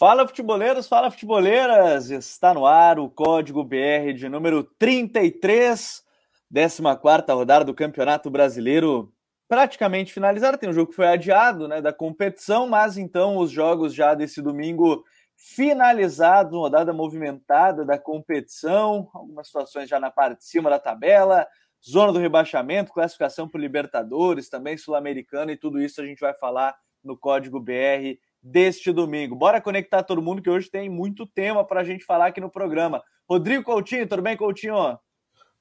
Fala futeboleiros, fala futeboleiras! Está no ar o código BR de número 33, 14 rodada do Campeonato Brasileiro, praticamente finalizada. Tem um jogo que foi adiado né, da competição, mas então os jogos já desse domingo finalizados, rodada movimentada da competição, algumas situações já na parte de cima da tabela, zona do rebaixamento, classificação para Libertadores, também Sul-Americana e tudo isso a gente vai falar no código BR deste domingo. Bora conectar todo mundo que hoje tem muito tema para a gente falar aqui no programa. Rodrigo Coutinho, tudo bem, Coutinho?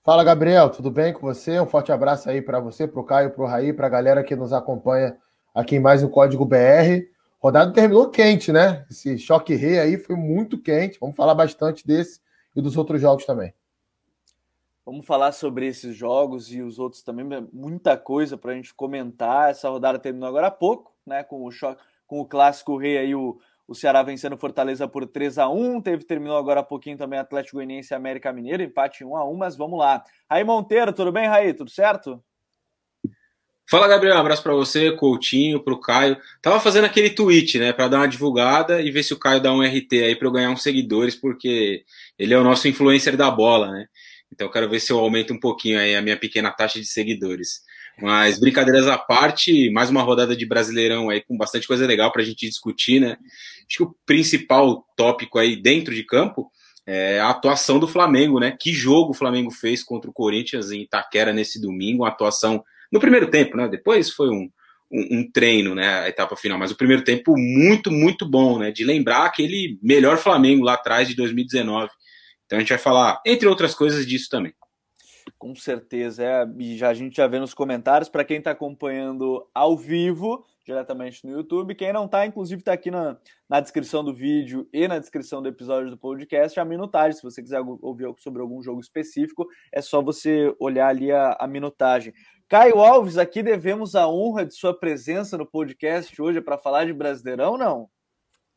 Fala, Gabriel, tudo bem com você? Um forte abraço aí para você, para o Caio, para o Raí, para a galera que nos acompanha aqui em mais um Código BR. Rodada terminou quente, né? Esse choque rei aí foi muito quente. Vamos falar bastante desse e dos outros jogos também. Vamos falar sobre esses jogos e os outros também. Muita coisa para a gente comentar. Essa rodada terminou agora há pouco, né? Com o choque com o clássico rei aí, o, o Ceará vencendo Fortaleza por 3 a 1 Teve, terminou agora há pouquinho também Atlético Goianiense e América Mineiro, empate 1 a 1 mas vamos lá. Raí Monteiro, tudo bem, Raí? Tudo certo? Fala, Gabriel. Um abraço para você, Coutinho, para o Caio. Tava fazendo aquele tweet, né, para dar uma divulgada e ver se o Caio dá um RT aí para eu ganhar uns seguidores, porque ele é o nosso influencer da bola, né? Então quero ver se eu aumento um pouquinho aí a minha pequena taxa de seguidores. Mas brincadeiras à parte, mais uma rodada de Brasileirão aí com bastante coisa legal para a gente discutir, né? Acho que o principal tópico aí dentro de campo é a atuação do Flamengo, né? Que jogo o Flamengo fez contra o Corinthians em Itaquera nesse domingo, uma atuação no primeiro tempo, né? Depois foi um, um, um, treino, né? A etapa final, mas o primeiro tempo muito, muito bom, né? De lembrar aquele melhor Flamengo lá atrás de 2019. Então a gente vai falar, entre outras coisas, disso também. Com certeza, é, e já, a gente já vê nos comentários, para quem está acompanhando ao vivo, diretamente no YouTube, quem não está, inclusive está aqui na, na descrição do vídeo e na descrição do episódio do podcast, a minutagem, se você quiser ouvir sobre algum jogo específico, é só você olhar ali a, a minutagem. Caio Alves, aqui devemos a honra de sua presença no podcast hoje para falar de Brasileirão, não?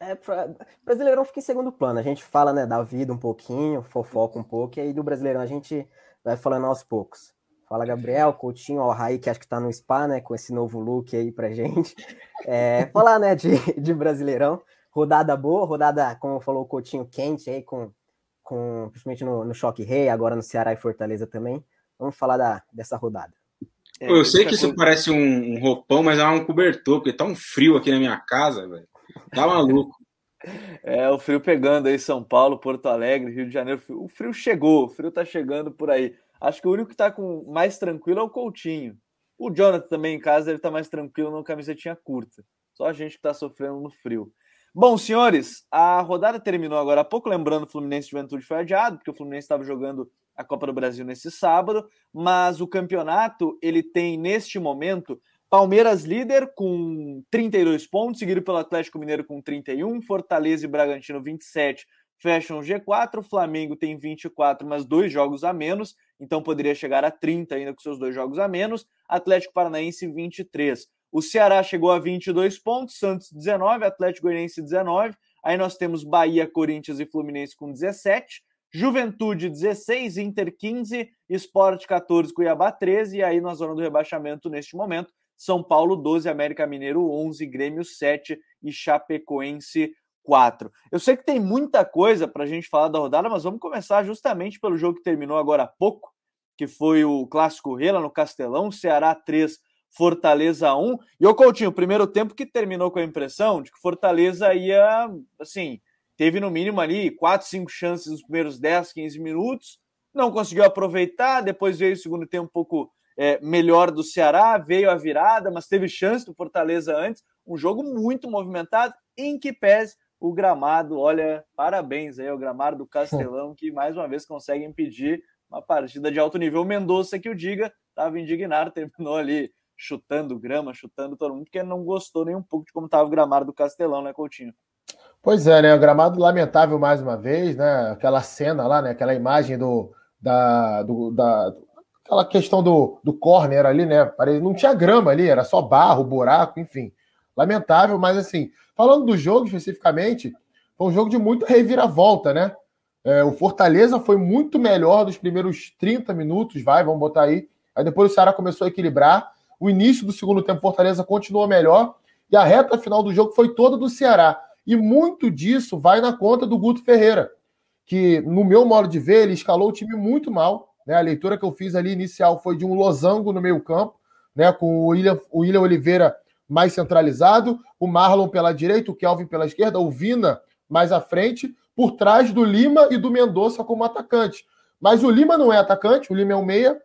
É, pra... Brasileirão fica em segundo plano. A gente fala né, da vida um pouquinho, fofoca um pouco, e aí do Brasileirão a gente vai falando aos poucos. Fala, Gabriel, Coutinho, o Raí, que acho que tá no spa, né, com esse novo look aí pra gente. É, falar, né, de, de Brasileirão. Rodada boa, rodada, como falou o Coutinho, quente aí, com, com principalmente no, no Choque Rei, agora no Ceará e Fortaleza também. Vamos falar da, dessa rodada. É, eu sei que isso parece um, um, roupão, mas é um cobertor, porque tá um frio aqui na minha casa, velho. Tá maluco. É, o frio pegando aí São Paulo, Porto Alegre, Rio de Janeiro. O frio chegou, o frio tá chegando por aí. Acho que o único que tá com mais tranquilo é o Coutinho. O Jonathan também em casa estar tá mais tranquilo no camisetinha curta. Só a gente que tá sofrendo no frio. Bom, senhores, a rodada terminou agora há pouco, lembrando o Fluminense Juventude foi adiado, porque o Fluminense estava jogando a Copa do Brasil nesse sábado, mas o campeonato ele tem neste momento Palmeiras líder com 32 pontos, seguido pelo Atlético Mineiro com 31, Fortaleza e Bragantino 27 fecham o G4, Flamengo tem 24, mas dois jogos a menos, então poderia chegar a 30 ainda com seus dois jogos a menos, Atlético Paranaense 23. O Ceará chegou a 22 pontos, Santos 19, Atlético Goianiense 19, aí nós temos Bahia, Corinthians e Fluminense com 17, Juventude 16, Inter 15, Esporte 14, Cuiabá 13, e aí na zona do rebaixamento neste momento, são Paulo 12, América Mineiro 11, Grêmio 7 e Chapecoense 4. Eu sei que tem muita coisa para a gente falar da rodada, mas vamos começar justamente pelo jogo que terminou agora há pouco, que foi o Clássico Rela no Castelão, Ceará 3, Fortaleza 1. E o Coutinho, primeiro tempo que terminou com a impressão de que Fortaleza ia, assim, teve no mínimo ali 4, 5 chances nos primeiros 10, 15 minutos, não conseguiu aproveitar, depois veio o segundo tempo um pouco é, melhor do Ceará, veio a virada, mas teve chance do Fortaleza antes. Um jogo muito movimentado, em que pese o gramado. Olha, parabéns aí ao gramado do Castelão, que mais uma vez consegue impedir uma partida de alto nível. O Mendonça, que o diga, estava indignado, terminou ali chutando grama, chutando todo mundo, porque não gostou nem um pouco de como estava o gramado do Castelão, né, Coutinho? Pois é, né? O gramado lamentável mais uma vez, né? Aquela cena lá, né? Aquela imagem do, da, do, da, aquela questão do, do corner ali, né? Não tinha grama ali, era só barro, buraco, enfim. Lamentável, mas assim, falando do jogo especificamente, foi um jogo de muito reviravolta, né? É, o Fortaleza foi muito melhor dos primeiros 30 minutos, vai, vamos botar aí. Aí depois o Ceará começou a equilibrar. O início do segundo tempo, Fortaleza continuou melhor. E a reta final do jogo foi toda do Ceará. E muito disso vai na conta do Guto Ferreira, que, no meu modo de ver, ele escalou o time muito mal. Né? A leitura que eu fiz ali inicial foi de um losango no meio-campo, né? com o William, o William Oliveira mais centralizado, o Marlon pela direita, o Kelvin pela esquerda, o Vina mais à frente, por trás do Lima e do Mendonça como atacante. Mas o Lima não é atacante, o Lima é um meia,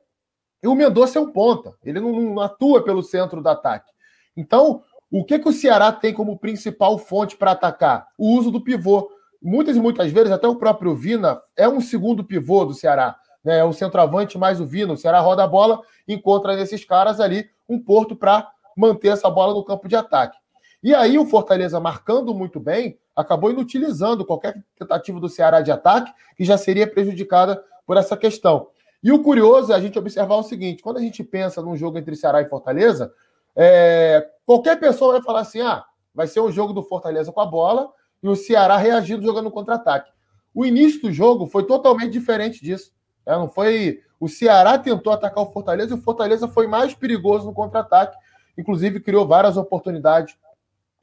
e o Mendonça é um ponta. Ele não, não atua pelo centro do ataque. Então, o que, que o Ceará tem como principal fonte para atacar? O uso do pivô. Muitas e muitas vezes, até o próprio Vina é um segundo pivô do Ceará. Né? É centroavante mais o Vina. O Ceará roda a bola, encontra nesses caras ali um porto para manter essa bola no campo de ataque. E aí o Fortaleza, marcando muito bem, acabou inutilizando qualquer tentativa do Ceará de ataque, que já seria prejudicada por essa questão. E o curioso é a gente observar o seguinte: quando a gente pensa num jogo entre Ceará e Fortaleza, é, qualquer pessoa vai falar assim: ah, vai ser um jogo do Fortaleza com a bola e o Ceará reagindo jogando contra-ataque. O início do jogo foi totalmente diferente disso. É, não foi. O Ceará tentou atacar o Fortaleza e o Fortaleza foi mais perigoso no contra-ataque. Inclusive, criou várias oportunidades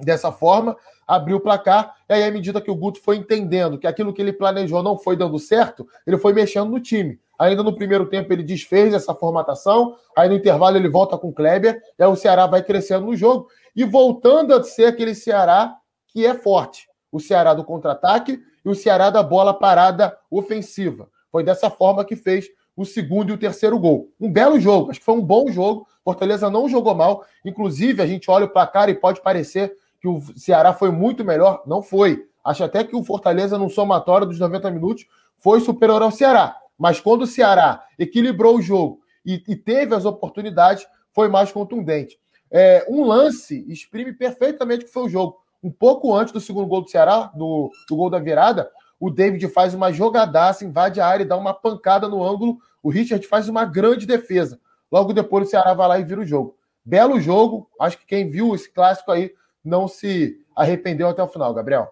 dessa forma, abriu o placar, e aí, à medida que o Guto foi entendendo que aquilo que ele planejou não foi dando certo, ele foi mexendo no time. Ainda no primeiro tempo ele desfez essa formatação, aí no intervalo ele volta com o Kleber, e aí o Ceará vai crescendo no jogo e voltando a ser aquele Ceará que é forte. O Ceará do contra-ataque e o Ceará da bola parada ofensiva. Foi dessa forma que fez o segundo e o terceiro gol. Um belo jogo, acho que foi um bom jogo. Fortaleza não jogou mal. Inclusive, a gente olha o placar e pode parecer que o Ceará foi muito melhor. Não foi. Acho até que o Fortaleza, no somatório dos 90 minutos, foi superior ao Ceará. Mas quando o Ceará equilibrou o jogo e, e teve as oportunidades, foi mais contundente. É, um lance exprime perfeitamente o que foi o jogo. Um pouco antes do segundo gol do Ceará, do, do gol da virada, o David faz uma jogadaça, invade a área e dá uma pancada no ângulo. O Richard faz uma grande defesa. Logo depois o Ceará vai lá e vira o jogo. Belo jogo. Acho que quem viu esse clássico aí não se arrependeu até o final, Gabriel.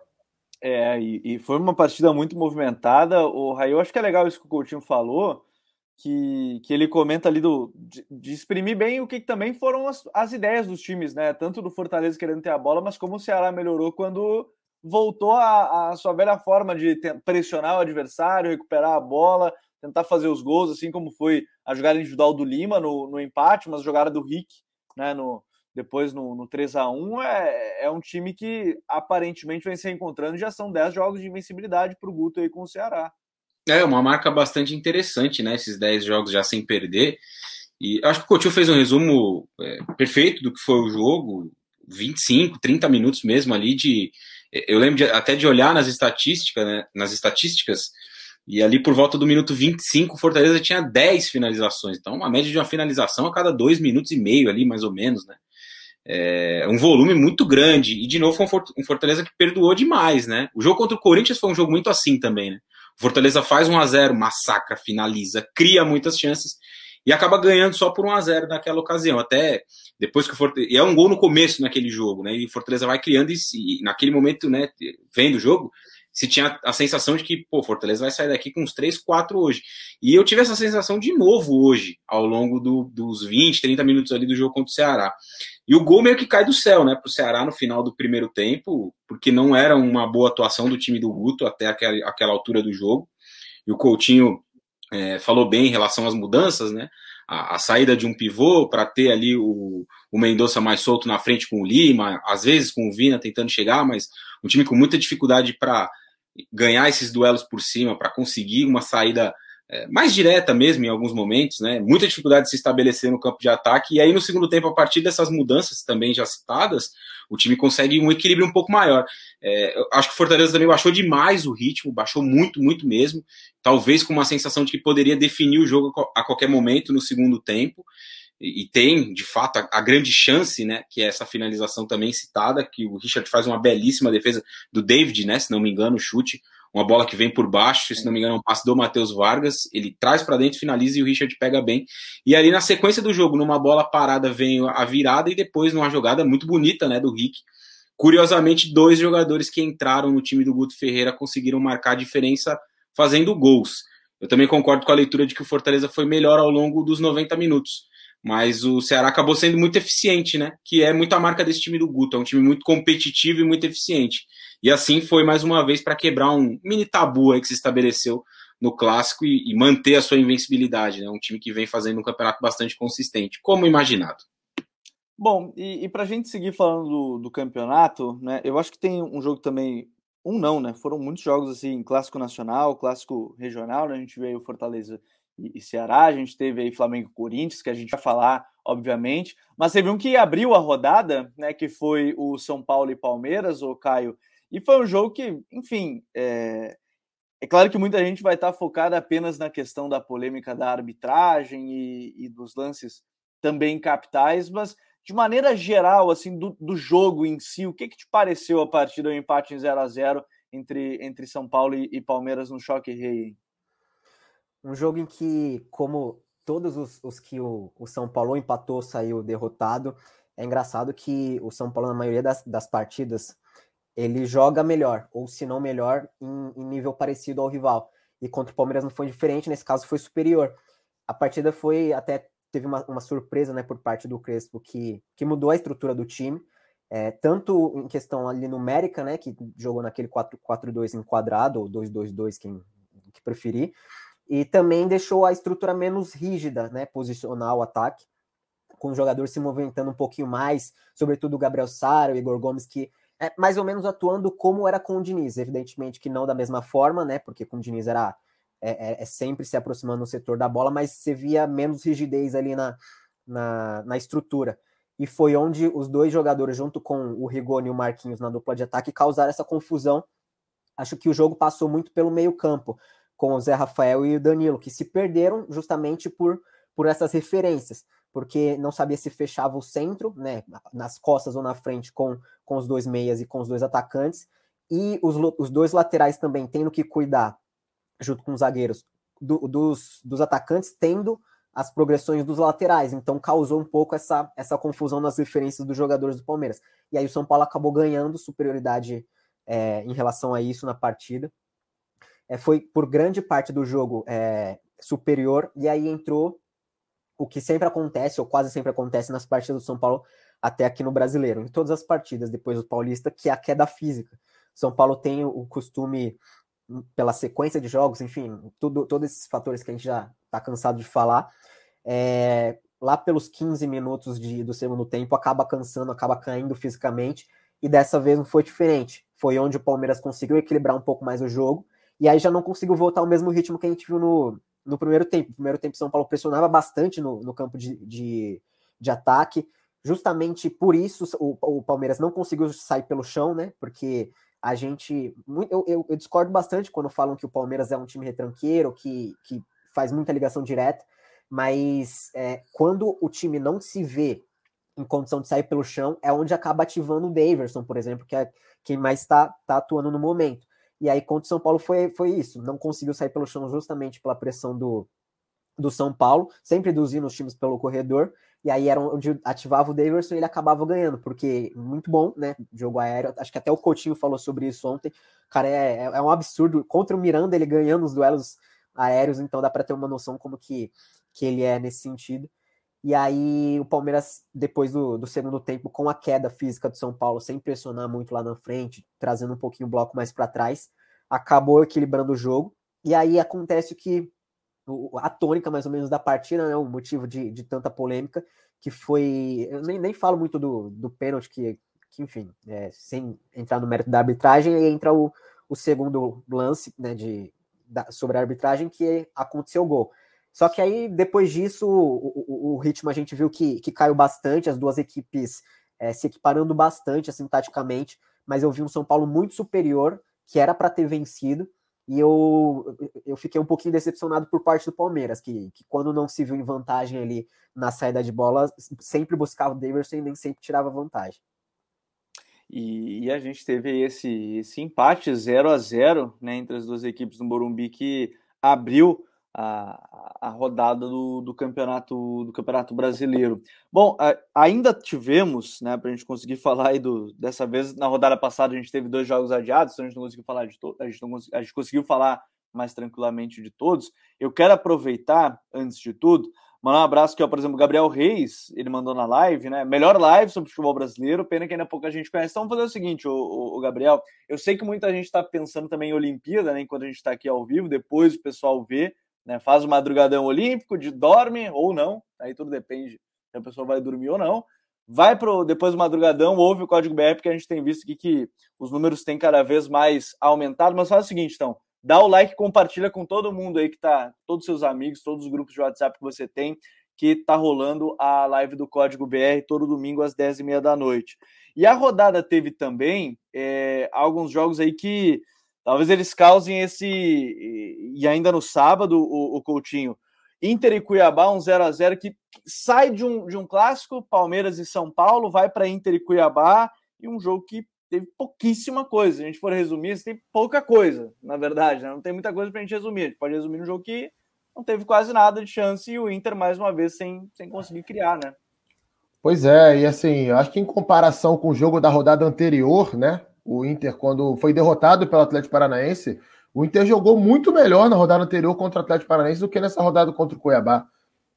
É, e, e, foi uma partida muito movimentada. O Raio, acho que é legal isso que o Coutinho falou, que, que ele comenta ali do, de, de exprimir bem o que também foram as, as, ideias dos times, né? Tanto do Fortaleza querendo ter a bola, mas como o Ceará melhorou quando voltou à, sua velha forma de pressionar o adversário, recuperar a bola, tentar fazer os gols, assim como foi a jogada individual do Lima no, no empate, mas a jogada do Rick, né? No, depois no, no 3 a 1 é, é um time que aparentemente vem se reencontrando. Já são 10 jogos de invencibilidade para o Guto aí com o Ceará. É uma marca bastante interessante, né? Esses 10 jogos já sem perder. E acho que o Coutinho fez um resumo é, perfeito do que foi o jogo. 25, 30 minutos mesmo ali de. Eu lembro de, até de olhar nas estatísticas, né? Nas estatísticas. E ali por volta do minuto 25, o Fortaleza tinha 10 finalizações. Então, uma média de uma finalização a cada dois minutos e meio ali, mais ou menos, né? É um volume muito grande. E, de novo, foi um Fortaleza que perdoou demais, né? O jogo contra o Corinthians foi um jogo muito assim também, né? O Fortaleza faz 1 a 0 massacra, finaliza, cria muitas chances e acaba ganhando só por 1 a 0 naquela ocasião. Até depois que o Fortaleza. E é um gol no começo naquele jogo, né? E o Fortaleza vai criando e, e naquele momento, né, vendo o jogo, se tinha a sensação de que, pô, Fortaleza vai sair daqui com uns 3, 4 hoje. E eu tive essa sensação de novo hoje, ao longo do, dos 20, 30 minutos ali do jogo contra o Ceará. E o gol meio que cai do céu, né, pro Ceará no final do primeiro tempo, porque não era uma boa atuação do time do Guto até aquela, aquela altura do jogo. E o Coutinho é, falou bem em relação às mudanças, né? A, a saída de um pivô para ter ali o, o Mendonça mais solto na frente com o Lima, às vezes com o Vina tentando chegar, mas um time com muita dificuldade para ganhar esses duelos por cima, para conseguir uma saída é, mais direta mesmo em alguns momentos, né? Muita dificuldade de se estabelecer no campo de ataque. E aí, no segundo tempo, a partir dessas mudanças também já citadas, o time consegue um equilíbrio um pouco maior. É, acho que o Fortaleza também baixou demais o ritmo, baixou muito, muito mesmo. Talvez com uma sensação de que poderia definir o jogo a qualquer momento no segundo tempo e tem, de fato, a, a, grande chance, né, que é essa finalização também citada, que o Richard faz uma belíssima defesa do David, né, se não me engano, o chute, uma bola que vem por baixo, se não me engano, é um passe do Matheus Vargas, ele traz para dentro, finaliza e o Richard pega bem. E ali na sequência do jogo, numa bola parada, vem a virada e depois numa jogada muito bonita, né, do Rick. Curiosamente, dois jogadores que entraram no time do Guto Ferreira conseguiram marcar a diferença fazendo gols. Eu também concordo com a leitura de que o Fortaleza foi melhor ao longo dos 90 minutos mas o Ceará acabou sendo muito eficiente, né? Que é muito a marca desse time do Guto. É um time muito competitivo e muito eficiente. E assim foi mais uma vez para quebrar um mini tabu que se estabeleceu no clássico e, e manter a sua invencibilidade, né? Um time que vem fazendo um campeonato bastante consistente, como imaginado. Bom, e, e para a gente seguir falando do, do, campeonato, né? Eu acho que tem um jogo também, um não, né? Foram muitos jogos assim, clássico nacional, clássico regional, né? A gente veio Fortaleza e, e Ceará, a gente teve aí Flamengo e Corinthians, que a gente vai falar, obviamente, mas teve um que abriu a rodada, né? Que foi o São Paulo e Palmeiras, o Caio, e foi um jogo que, enfim, é, é claro que muita gente vai estar focada apenas na questão da polêmica da arbitragem e, e dos lances também capitais, mas de maneira geral, assim, do, do jogo em si, o que, que te pareceu a partir do empate em 0 a 0 entre, entre São Paulo e, e Palmeiras no choque rei? Um jogo em que, como todos os, os que o, o, São Paulo empatou, saiu derrotado, é engraçado que o São Paulo, na maioria das, das partidas, ele joga melhor, ou se não melhor, em, em, nível parecido ao rival. E contra o Palmeiras não foi diferente, nesse caso foi superior. A partida foi até teve uma, uma surpresa né, por parte do Crespo que, que mudou a estrutura do time, é, tanto em questão ali numérica, né, que jogou naquele 4-4-2 enquadrado, ou 2-2-2, quem que preferir, e também deixou a estrutura menos rígida, né, posicionar o ataque, com o jogador se movimentando um pouquinho mais, sobretudo o Gabriel Sara, o Igor Gomes, que é, mais ou menos atuando como era com o Diniz. Evidentemente que não da mesma forma, né? Porque com o Diniz era é, é, é sempre se aproximando no setor da bola, mas você via menos rigidez ali na, na, na, estrutura. E foi onde os dois jogadores, junto com o Rigoni e o Marquinhos na dupla de ataque, causaram essa confusão. Acho que o jogo passou muito pelo meio-campo, com o Zé Rafael e o Danilo, que se perderam justamente por, por essas referências porque não sabia se fechava o centro, né, nas costas ou na frente com, com os dois meias e com os dois atacantes, e os, os dois laterais também tendo que cuidar, junto com os zagueiros, do, dos, dos atacantes, tendo as progressões dos laterais, então causou um pouco essa, essa confusão nas referências dos jogadores do Palmeiras. E aí o São Paulo acabou ganhando superioridade é, em relação a isso na partida. É, foi por grande parte do jogo é, superior, e aí entrou o que sempre acontece, ou quase sempre acontece nas partidas do São Paulo, até aqui no Brasileiro, em todas as partidas depois do Paulista, que é a queda física. São Paulo tem o costume, hum, pela sequência de jogos, enfim, tudo, todos esses fatores que a gente já está cansado de falar, é, lá pelos 15 minutos de, do segundo tempo, acaba cansando, acaba caindo fisicamente, e dessa vez não foi diferente. Foi onde o Palmeiras conseguiu equilibrar um pouco mais o jogo, e aí já não conseguiu voltar ao mesmo ritmo que a gente viu no, no primeiro tempo. No primeiro tempo, São Paulo pressionava bastante no, no campo de, de, de, ataque. Justamente por isso, o, o, Palmeiras não conseguiu sair pelo chão, né? Porque a gente. Eu, eu, eu, discordo bastante quando falam que o Palmeiras é um time retranqueiro, que, que faz muita ligação direta, mas é, quando o time não se vê em condição de sair pelo chão, é onde acaba ativando o Daverson, por exemplo, que é quem mais está tá atuando no momento. E aí, contra o São Paulo, foi, foi isso. Não conseguiu sair pelo chão justamente pela pressão do, do São Paulo, sempre induzindo os times pelo corredor. E aí era onde ativava o Davidson e ele acabava ganhando, porque muito bom, né? Jogo aéreo. Acho que até o Coutinho falou sobre isso ontem. Cara, é, é, é um absurdo. Contra o Miranda, ele ganhando os duelos aéreos, então dá para ter uma noção como que, que ele é nesse sentido. E aí o Palmeiras, depois do, do, segundo tempo, com a queda física do São Paulo, sem pressionar muito lá na frente, trazendo um pouquinho o bloco mais para trás, acabou equilibrando o jogo. E aí acontece que a tônica mais ou menos da partida, né, o motivo de, de tanta polêmica, que foi. Eu nem, nem falo muito do, do pênalti, que, que enfim, é, sem entrar no mérito da arbitragem, aí entra o, o segundo lance né, de, da, sobre a arbitragem, que aconteceu o gol. Só que aí, depois disso, o, o, o ritmo a gente viu que, que caiu bastante, as duas equipes é, se equiparando bastante, assim, taticamente, mas eu vi um São Paulo muito superior, que era para ter vencido, e eu, eu fiquei um pouquinho decepcionado por parte do Palmeiras, que, que quando não se viu em vantagem ali na saída de bola, sempre buscava o Davidson e nem sempre tirava vantagem. E, e, a gente teve esse, esse empate 0 a 0 né, entre as duas equipes do Morumbi que abriu a, a rodada do, do, campeonato do campeonato brasileiro. Bom, a, ainda tivemos, né, para a gente conseguir falar aí do dessa vez na rodada passada a gente teve dois jogos adiados, então a gente não conseguiu falar de a gente não a gente conseguiu falar mais tranquilamente de todos. Eu quero aproveitar antes de tudo Mandar um abraço aqui, ó, por exemplo, Gabriel Reis, ele mandou na live, né? Melhor live sobre futebol brasileiro, pena que ainda pouca gente conhece. Então vamos fazer o seguinte, o Gabriel, eu sei que muita gente está pensando também em Olimpíada, né? Enquanto a gente está aqui ao vivo, depois o pessoal vê, né? Faz o madrugadão olímpico, de dorme ou não, aí tudo depende se a pessoa vai dormir ou não. Vai pro depois do madrugadão, ouve o código BR, porque a gente tem visto aqui que os números têm cada vez mais aumentado. Mas faz o seguinte, então, dá o like, compartilha com todo mundo aí que tá, todos os seus amigos, todos os grupos de WhatsApp que você tem, que tá rolando a live do Código BR todo domingo às 10h30 da noite. E a rodada teve também é, alguns jogos aí que talvez eles causem esse. E ainda no sábado, o, o Coutinho. Inter e Cuiabá, um 0 a 0 que sai de um, de um clássico, Palmeiras e São Paulo, vai para Inter e Cuiabá, e um jogo que teve pouquíssima coisa. Se a gente for resumir, tem pouca coisa, na verdade, né? não tem muita coisa para a gente resumir. A gente pode resumir um jogo que não teve quase nada de chance e o Inter, mais uma vez, sem, sem conseguir criar, né? Pois é, e assim, eu acho que em comparação com o jogo da rodada anterior, né? O Inter, quando foi derrotado pelo Atlético Paranaense, o Inter jogou muito melhor na rodada anterior contra o Atlético Paranaense do que nessa rodada contra o Cuiabá.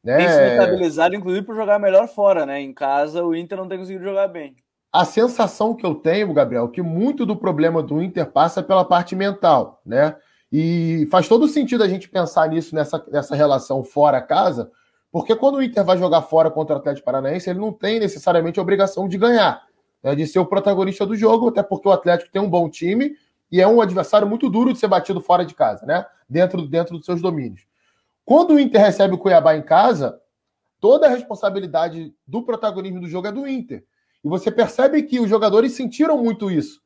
Né? Tem se estabilizado, inclusive, por jogar melhor fora, né? Em casa, o Inter não tem conseguido jogar bem a sensação que eu tenho, Gabriel, que muito do problema do Inter passa pela parte mental, né? E faz todo sentido a gente pensar nisso nessa, nessa relação fora casa, porque quando o Inter vai jogar fora contra o Atlético Paranaense, ele não tem necessariamente a obrigação de ganhar, né? de ser o protagonista do jogo, até porque o Atlético tem um bom time e é um adversário muito duro de ser batido fora de casa, né? Dentro, dentro dos seus domínios. Quando o Inter recebe o Cuiabá em casa, toda a responsabilidade do protagonismo do jogo é do Inter. E você percebe que os jogadores sentiram muito isso.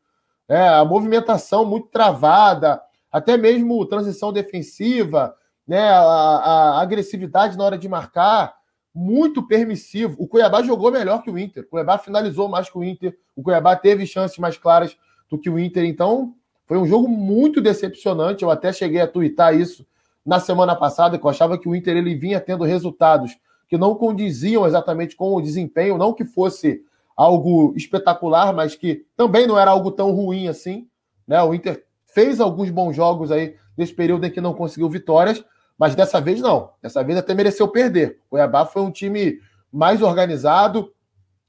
É, a movimentação muito travada, até mesmo transição defensiva, né, a, a, agressividade na hora de marcar, muito permissivo. O Cuiabá jogou melhor que o Inter. O Cuiabá finalizou mais que o Inter. O Cuiabá teve chances mais claras do que o Inter. Então, foi um jogo muito decepcionante. Eu até cheguei a twittar isso na semana passada, que eu achava que o Inter ele vinha tendo resultados que não condiziam exatamente com o desempenho, não que fosse algo espetacular, mas que também não era algo tão ruim assim. Né? O Inter fez alguns bons jogos aí nesse período em que não conseguiu vitórias, mas dessa vez não. Dessa vez até mereceu perder. O Cuiabá foi um time mais organizado,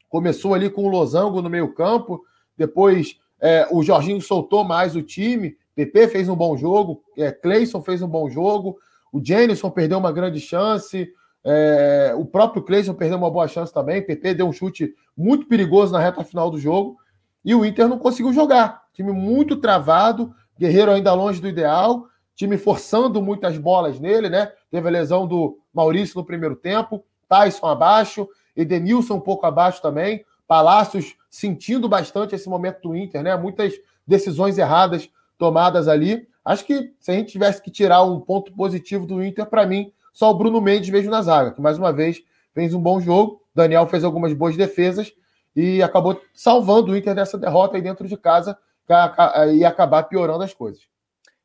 começou ali com o Losango no meio-campo, depois é, o Jorginho soltou mais o time, PP fez um bom jogo, é, Cleison fez um bom jogo, o Jenison perdeu uma grande chance, é, o próprio Cleison perdeu uma boa chance também. PP deu um chute muito perigoso na reta final do jogo. E o Inter não conseguiu jogar. Time muito travado, Guerreiro ainda longe do ideal, time forçando muitas bolas nele, né? Teve a lesão do Maurício no primeiro tempo, Tyson abaixo, Edenilson um pouco abaixo também, Palácios sentindo bastante esse momento do Inter, né? Muitas decisões erradas tomadas ali. Acho que se a gente tivesse que tirar um ponto positivo do Inter, para mim, só o Bruno Mendes vejo na zaga, que mais uma vez fez um bom jogo. Daniel fez algumas boas defesas e acabou salvando o Inter dessa derrota aí dentro de casa e acabar piorando as coisas.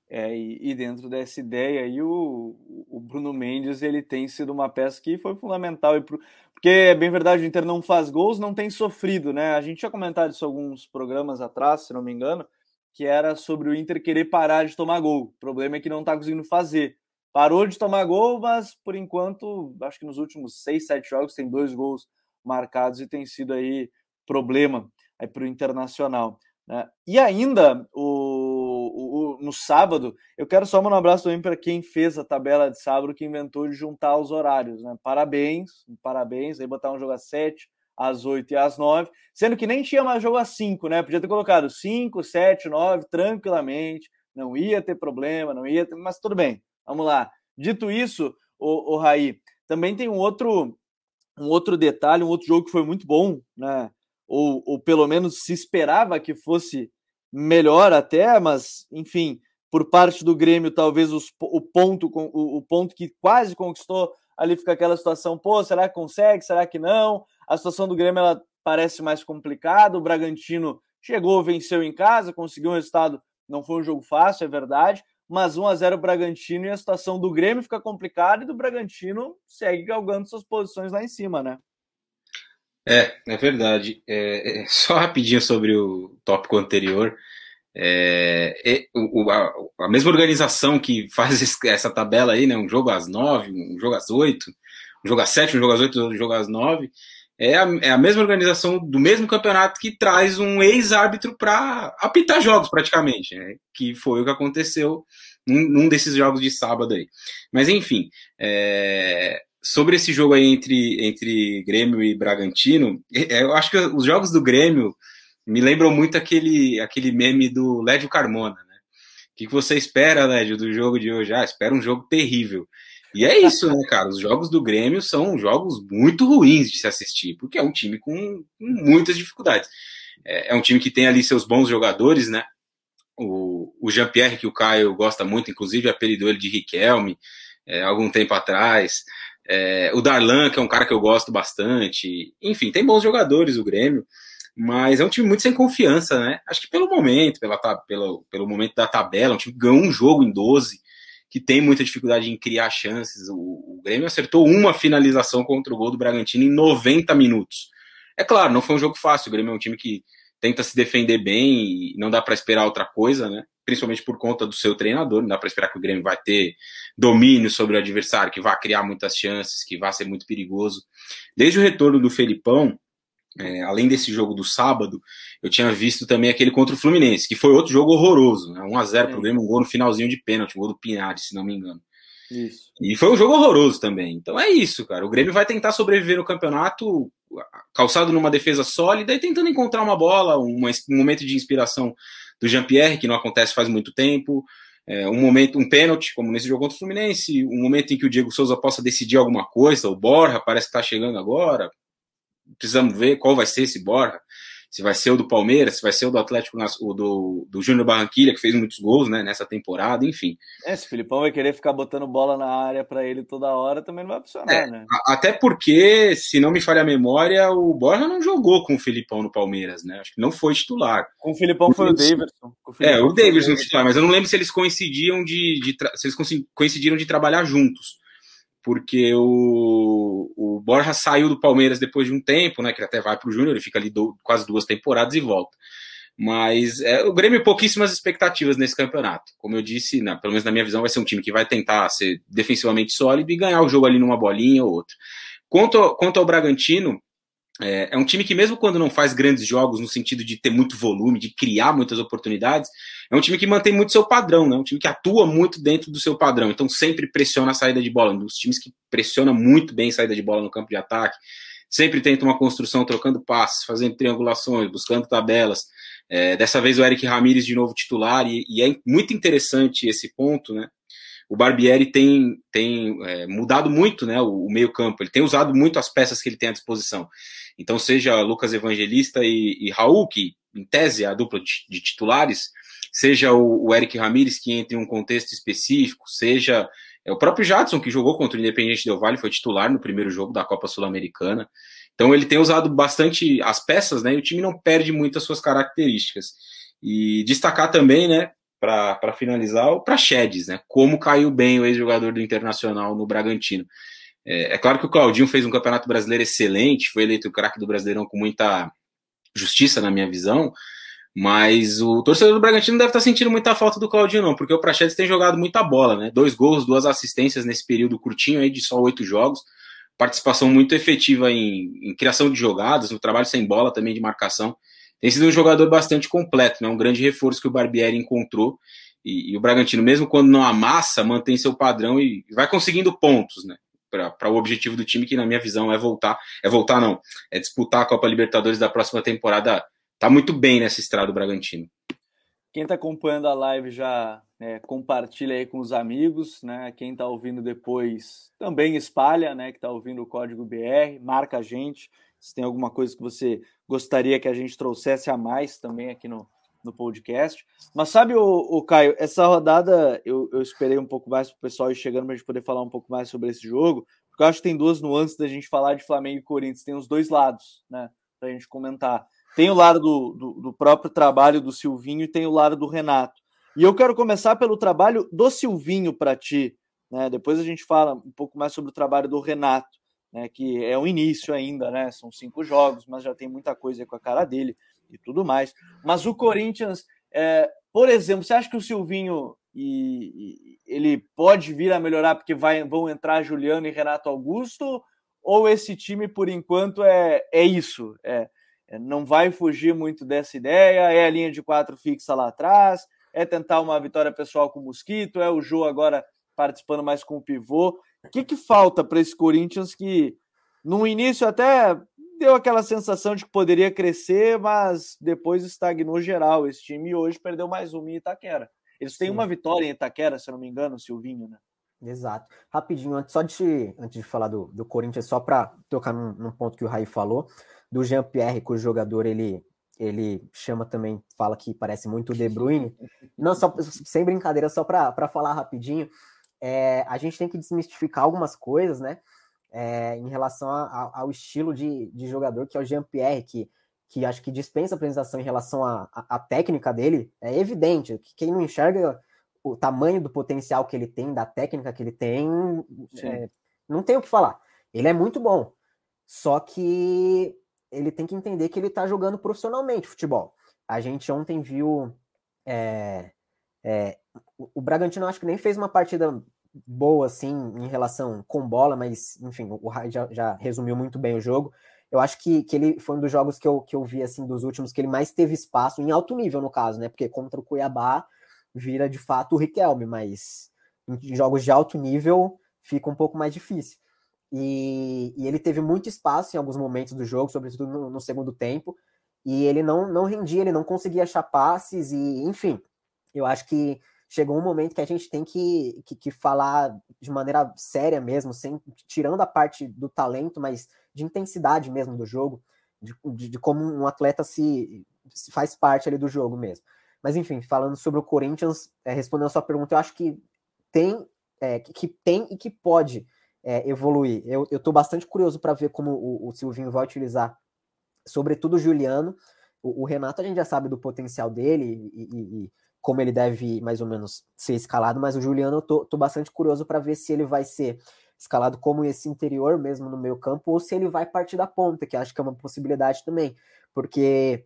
É, e, e, dentro dessa ideia aí, o, o, Bruno Mendes ele tem sido uma peça que foi fundamental. Pro, porque é bem verdade, o Inter não faz gols, não tem sofrido, né? A gente tinha comentado isso alguns programas atrás, se não me engano, que era sobre o Inter querer parar de tomar gol. O problema é que não está conseguindo fazer parou de tomar gol, mas por enquanto, acho que nos últimos seis, sete jogos tem dois gols marcados e tem sido aí problema aí para o Internacional. Né? E ainda, o, o, no sábado, eu quero só mandar um abraço também para quem fez a tabela de sábado, que inventou de juntar os horários. Né? Parabéns, parabéns, aí botar um jogo às sete, às oito e às nove, sendo que nem tinha mais jogo às cinco, né? Podia ter colocado cinco, sete, nove, tranquilamente, não ia ter problema, não ia ter, mas tudo bem, Vamos lá. Dito isso, o, o Raí, também tem um outro, um outro detalhe, um outro jogo que foi muito bom, né? Ou, ou pelo menos se esperava que fosse melhor até, mas enfim, por parte do Grêmio, talvez os, o ponto o, o, ponto que quase conquistou ali fica aquela situação, pô, será que consegue? Será que não? A situação do Grêmio ela parece mais complicada. O Bragantino chegou, venceu em casa, conseguiu um resultado, não foi um jogo fácil, é verdade, mas 1 a 0 Bragantino e a situação do Grêmio fica complicada e do Bragantino segue galgando suas posições lá em cima, né? É, é verdade. É, é, só rapidinho sobre o tópico anterior. É, o, a, a, mesma organização que faz essa tabela aí, né? Um jogo às nove, um jogo às oito. um jogo às 7, um jogo às 8, outro jogo às 9. É a, é a mesma organização do mesmo campeonato que traz um ex-árbitro para apitar jogos, praticamente, né? que foi o que aconteceu num, num, desses jogos de sábado aí. Mas enfim, é, sobre esse jogo aí entre, entre Grêmio e Bragantino, é, eu acho que os jogos do Grêmio me lembram muito aquele, aquele meme do Lédio Carmona, né? O que você espera, Lédio, do jogo de hoje? Ah, espera um jogo terrível. E é isso, né, cara? Os jogos do Grêmio são jogos muito ruins de se assistir, porque é um time com muitas dificuldades. É, é um time que tem ali seus bons jogadores, né? O, o Jean-Pierre, que o Caio gosta muito, inclusive apelidou ele de Riquelme é, algum tempo atrás. É, o Darlan, que é um cara que eu gosto bastante. Enfim, tem bons jogadores o Grêmio, mas é um time muito sem confiança, né? Acho que pelo momento, pela, pelo, pelo momento da tabela, um time que ganhou um jogo em 12 que tem muita dificuldade em criar chances. O, o Grêmio acertou uma finalização contra o gol do Bragantino em 90 minutos. É claro, não foi um jogo fácil. O Grêmio é um time que tenta se defender bem e não dá para esperar outra coisa, né? Principalmente por conta do seu treinador. Não dá para esperar que o Grêmio vai ter domínio sobre o adversário, que vai criar muitas chances, que vai ser muito perigoso. Desde o retorno do Felipão, é, além desse jogo do sábado, eu tinha visto também aquele contra o Fluminense, que foi outro jogo horroroso, né? 1x0 pro Grêmio, um gol no finalzinho de pênalti, um gol do Pinari, se não me engano. Isso. E foi um jogo horroroso também. Então é isso, cara. O Grêmio vai tentar sobreviver no campeonato calçado numa defesa sólida e tentando encontrar uma bola, um momento de inspiração do Jean-Pierre, que não acontece faz muito tempo. É, um momento, um pênalti, como nesse jogo contra o Fluminense, um momento em que o Diego Souza possa decidir alguma coisa, o Borja parece que está chegando agora, precisamos ver qual vai ser esse Borja, se vai ser o do Palmeiras, se vai ser o do Atlético, o do, do Júnior Barranquilha, que fez muitos gols né, nessa temporada, enfim. É, se o Filipão vai querer ficar botando bola na área para ele toda hora, também não vai funcionar, é, né? Até porque, se não me falha a memória, o Borja não jogou com o Filipão no Palmeiras, né? Acho que não foi titular. Com o Filipão foi o Davidson. O é, o Davidson titular, mas eu não lembro se eles coincidiam de, de se eles coincidiram de trabalhar juntos porque o, o Borja saiu do Palmeiras depois de um tempo, né? Que até vai para o Júnior, ele fica ali do, quase duas temporadas e volta. Mas é, o Grêmio pouquíssimas expectativas nesse campeonato. Como eu disse, na, pelo menos na minha visão, vai ser um time que vai tentar ser defensivamente sólido e ganhar o jogo ali numa bolinha ou outra. Quanto, quanto ao Bragantino, é, é, um time que, mesmo quando não faz grandes jogos, no sentido de ter muito volume, de criar muitas oportunidades, é um time que mantém muito seu padrão, né? um time que atua muito dentro do seu padrão, então sempre pressiona a saída de bola. Um dos times que pressiona muito bem a saída de bola no campo de ataque, sempre tenta uma construção trocando passes, fazendo triangulações, buscando tabelas. É, dessa vez o Eric Ramires de novo titular, e, e é muito interessante esse ponto, né? O Barbieri tem, tem é, mudado muito né, o, o meio-campo, ele tem usado muito as peças que ele tem à disposição. Então, seja Lucas Evangelista e, e Raul, que em tese é a dupla de, de titulares, seja o, o, Eric Ramires, que entra em um contexto específico, seja é, o próprio Jadson, que jogou contra o Independente Del Vale, foi titular no primeiro jogo da Copa Sul-Americana. Então, ele tem usado bastante as peças, né, e o time não perde muito as suas características. E destacar também, né, para finalizar, o Praxedes, né? Como caiu bem o ex-jogador do Internacional no Bragantino. É, é, claro que o Claudinho fez um campeonato brasileiro excelente, foi eleito o craque do Brasileirão com muita justiça, na minha visão, mas o torcedor do Bragantino deve estar sentindo muita falta do Claudinho, não, porque o Praxedes tem jogado muita bola, né? Dois gols, duas assistências nesse período curtinho aí de só oito jogos, participação muito efetiva em, em criação de jogadas, no trabalho sem bola também de marcação tem sido um jogador bastante completo, né? um grande reforço que o Barbieri encontrou. E, e o Bragantino, mesmo quando não amassa, mantém seu padrão e vai conseguindo pontos, né? Para o objetivo do time, que na minha visão é voltar. É voltar, não. É disputar a Copa Libertadores da próxima temporada. Tá muito bem nessa estrada o Bragantino. Quem está acompanhando a live já né, compartilha aí com os amigos, né? Quem está ouvindo depois também espalha, né? Que está ouvindo o código BR, marca a gente se tem alguma coisa que você gostaria que a gente trouxesse a mais também aqui no, no podcast. Mas sabe, o, o Caio, essa rodada eu, eu esperei um pouco mais para o pessoal ir chegando para a gente poder falar um pouco mais sobre esse jogo, porque eu acho que tem duas nuances da gente falar de Flamengo e Corinthians, tem os dois lados, né, para a gente comentar. Tem o lado do, do, do próprio trabalho do Silvinho e tem o lado do Renato. E eu quero começar pelo trabalho do Silvinho para ti. Né? Depois a gente fala um pouco mais sobre o trabalho do Renato né, que é o início ainda, né? São cinco jogos, mas já tem muita coisa com a cara dele e tudo mais. Mas o Corinthians, é, por exemplo, você acha que o Silvinho e, e, ele pode vir a melhorar porque vai, vão entrar Juliano e Renato Augusto? ou esse time, por enquanto, é, é isso? É, é, não vai fugir muito dessa ideia, é a linha de quatro fixa lá atrás, é tentar uma vitória pessoal com o Mosquito, é o Jô agora participando mais com o pivô. O que, que falta para esse Corinthians que no início até deu aquela sensação de que poderia crescer, mas depois estagnou geral esse time e hoje perdeu mais uma em Itaquera. Eles têm Sim. uma vitória em Itaquera, se eu não me engano, Silvinho, né? Exato. Rapidinho, antes, só de, antes de falar do, do Corinthians, só para tocar num, num, ponto que o Raí falou, do Jean-Pierre, que o jogador ele, ele chama também, fala que parece muito o De Bruyne. Não, só, sem brincadeira, só para falar rapidinho, é, a gente tem que desmistificar algumas coisas, né? É, em relação a, a, ao estilo de, de jogador que é o Jean-Pierre, que, que acho que dispensa apresentação em relação à técnica dele, é evidente. Que quem não enxerga o tamanho do potencial que ele tem, da técnica que ele tem, é, não tem o que falar. Ele é muito bom. Só que ele tem que entender que ele está jogando profissionalmente futebol. A gente ontem viu. É, é, o Bragantino acho que nem fez uma partida boa assim em relação com bola, mas enfim, o Rai já, já, resumiu muito bem o jogo. Eu acho que, que ele foi um dos jogos que eu, que eu vi assim dos últimos que ele mais teve espaço em alto nível no caso, né? Porque contra o Cuiabá vira de fato o Riquelme, mas em jogos de alto nível fica um pouco mais difícil. E, e ele teve muito espaço em alguns momentos do jogo, sobretudo no, no, segundo tempo, e ele não, não rendia, ele não conseguia achar passes, e enfim, eu acho que chegou um momento que a gente tem que, que, que falar de maneira séria mesmo, sem tirando a parte do talento, mas de intensidade mesmo do jogo, de, de, de como um atleta se, se faz parte ali do jogo mesmo. Mas enfim, falando sobre o Corinthians, é, respondendo a sua pergunta, eu acho que tem, é, que tem e que pode é, evoluir. Eu estou bastante curioso para ver como o, o, Silvinho vai utilizar, sobretudo o Juliano. O, o, Renato a gente já sabe do potencial dele e, e, e, como ele deve mais ou menos ser escalado, mas o Juliano eu tô, tô bastante curioso para ver se ele vai ser escalado como esse interior mesmo no meio campo ou se ele vai partir da ponta, que acho que é uma possibilidade também, porque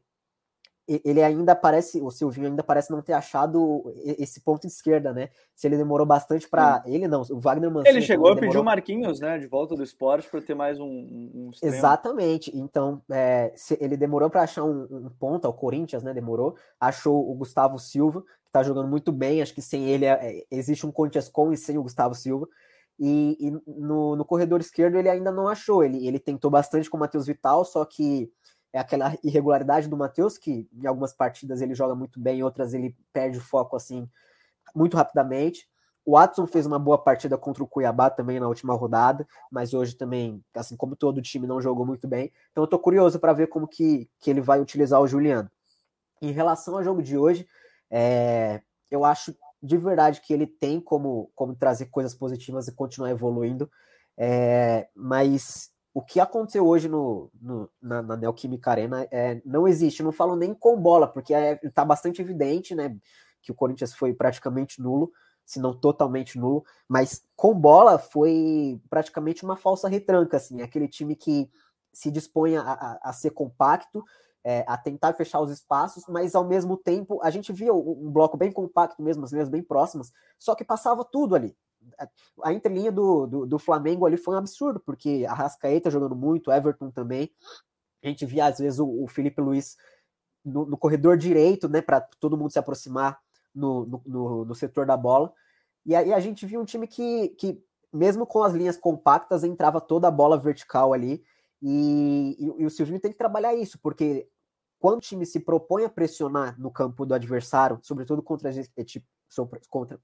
ele ainda parece, o Silvinho ainda parece não ter achado esse ponto de esquerda, né? Se ele demorou bastante para ele não, o Wagner Mancini. Ele chegou a pedir o Marquinhos, né, de volta do esporte para ter mais um, um Exatamente. Então, é, ele demorou para achar um, um ponto, o Corinthians, né, demorou. Achou o Gustavo Silva, que tá jogando muito bem. Acho que sem ele é, é existe um Corinthians com e sem o Gustavo Silva. E, e no, no, corredor esquerdo ele ainda não achou. Ele, ele tentou bastante com o Matheus Vital, só que é aquela irregularidade do Matheus, que em algumas partidas ele joga muito bem, em outras ele perde o foco assim muito rapidamente. O Watson fez uma boa partida contra o Cuiabá também na última rodada, mas hoje também, assim como todo o time, não jogou muito bem. Então eu tô curioso para ver como que, que ele vai utilizar o Juliano. Em relação ao jogo de hoje, é, eu acho de verdade que ele tem como, como trazer coisas positivas e continuar evoluindo, é, mas o que aconteceu hoje no, no na, na, Neoquímica Arena é, não existe. não falo nem com bola, porque está é, tá bastante evidente né, que o Corinthians foi praticamente nulo, se não totalmente nulo, mas com bola foi praticamente uma falsa retranca. Assim, aquele time que se dispõe a, a, a ser compacto, é, a tentar fechar os espaços, mas ao mesmo tempo a gente via um bloco bem compacto mesmo, as linhas bem próximas, só que passava tudo ali a entrelinha do, do, do, Flamengo ali foi um absurdo, porque a Rascaeta jogando muito, Everton também. A gente via, às vezes, o, o Felipe Luiz no, no, corredor direito, né, para todo mundo se aproximar no, no, no, setor da bola. E aí a gente viu um time que, que, mesmo com as linhas compactas, entrava toda a bola vertical ali. E, e, e o Silvinho tem que trabalhar isso, porque quando o time se propõe a pressionar no campo do adversário, sobretudo contra, contra,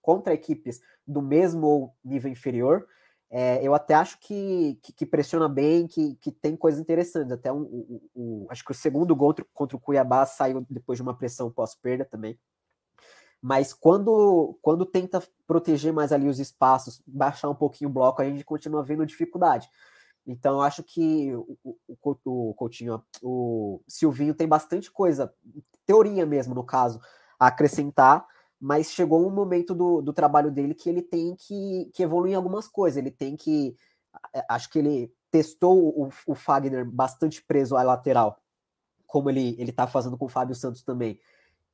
contra equipes do mesmo nível inferior, é, eu até acho que, que, que, pressiona bem, que, que tem coisas interessantes. Até um, um, um, acho que o segundo gol contra, contra o Cuiabá saiu depois de uma pressão pós-perda também. Mas quando, quando tenta proteger mais ali os espaços, baixar um pouquinho o bloco, a gente continua vendo dificuldade. Então, eu acho que o, o, o Coutinho, o Silvinho tem bastante coisa, teoria mesmo, no caso, a acrescentar, mas chegou um momento do, do trabalho dele que ele tem que, que evoluir algumas coisas. Ele tem que. Acho que ele testou o, o Fagner bastante preso à lateral, como ele ele está fazendo com o Fábio Santos também.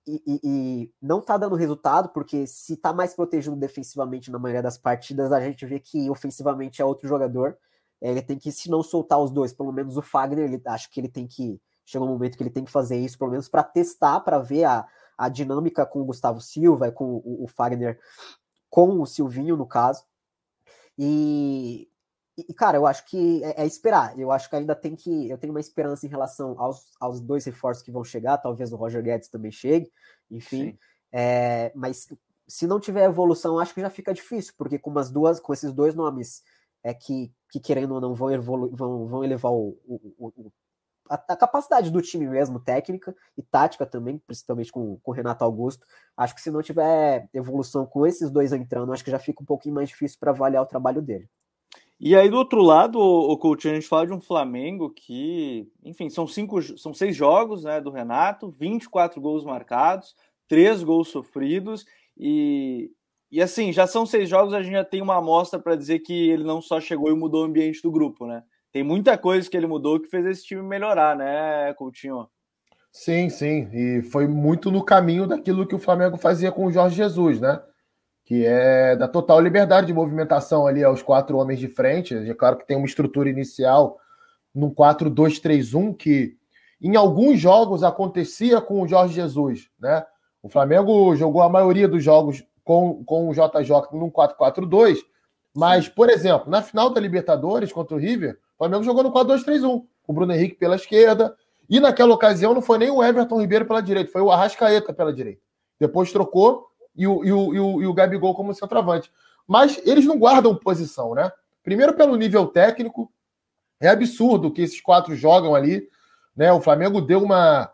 E, e, e não está dando resultado, porque se está mais protegido defensivamente na maioria das partidas, a gente vê que ofensivamente é outro jogador. ele tem que, se não soltar os dois, pelo menos o Fagner, ele acho que ele tem que. Chega um momento que ele tem que fazer isso, pelo menos para testar, para ver a, a dinâmica com o Gustavo Silva, com o, o Fagner, com o Silvinho, no caso. E, e, cara, eu acho que é, é, esperar. Eu acho que ainda tem que. Eu tenho uma esperança em relação aos, aos dois reforços que vão chegar. Talvez o Roger Guedes também chegue. Enfim. É, mas se não tiver evolução, acho que já fica difícil, porque com umas duas, com esses dois nomes é que, que querendo ou não vão, evolu vão, vão elevar o, o, o a, a, capacidade do time mesmo, técnica e tática também, principalmente com, com o Renato Augusto. Acho que se não tiver evolução com esses dois entrando, acho que já fica um pouquinho mais difícil para avaliar o trabalho dele. E aí, do outro lado, o, Coutinho, a gente fala de um Flamengo que, enfim, são cinco, são seis jogos né, do Renato, 24 gols marcados, três gols sofridos, e, e assim, já são seis jogos, a gente já tem uma amostra para dizer que ele não só chegou e mudou o ambiente do grupo, né? Tem muita coisa que ele mudou que fez esse time melhorar, né, Coutinho? Sim, sim, e foi muito no caminho daquilo que o Flamengo fazia com o Jorge Jesus, né? que é da total liberdade de movimentação ali aos quatro homens de frente. É claro que tem uma estrutura inicial num 4-2-3-1 que em alguns jogos acontecia com o Jorge Jesus, né? O Flamengo jogou a maioria dos jogos com, com o JJ num 4-4-2, mas, por exemplo, na final da Libertadores contra o River, o Flamengo jogou no 4-2-3-1, com o Bruno Henrique pela esquerda, e naquela ocasião não foi nem o Everton Ribeiro pela direita, foi o Arrascaeta pela direita. Depois trocou e o, e o, e o, e o Gabigol como centroavante. Mas eles não guardam posição, né? Primeiro pelo nível técnico, é absurdo que esses quatro jogam ali, né? O Flamengo deu uma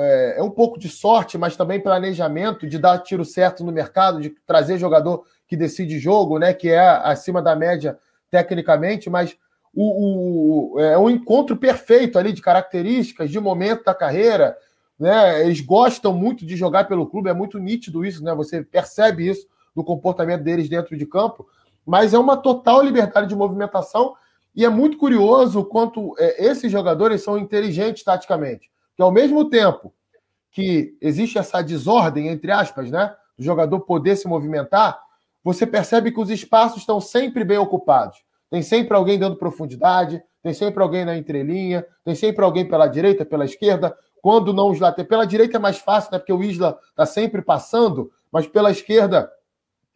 é, é um pouco de sorte, mas também planejamento de dar tiro certo no mercado, de trazer jogador que decide jogo, né? Que é acima da média tecnicamente, mas o, o, é um encontro perfeito ali de características, de momento da carreira, né? Eles gostam muito de jogar pelo clube, é muito nítido isso, né? Você percebe isso no comportamento deles dentro de campo, mas é uma total liberdade de movimentação e é muito curioso o quanto é, esses jogadores são inteligentes taticamente. Que ao mesmo tempo que existe essa desordem, entre aspas, né? Do jogador poder se movimentar, você percebe que os espaços estão sempre bem ocupados. Tem sempre alguém dando profundidade, tem sempre alguém na entrelinha, tem sempre alguém pela direita, pela esquerda. Quando não os laterais. Pela direita é mais fácil, né? Porque o Isla está sempre passando, mas pela esquerda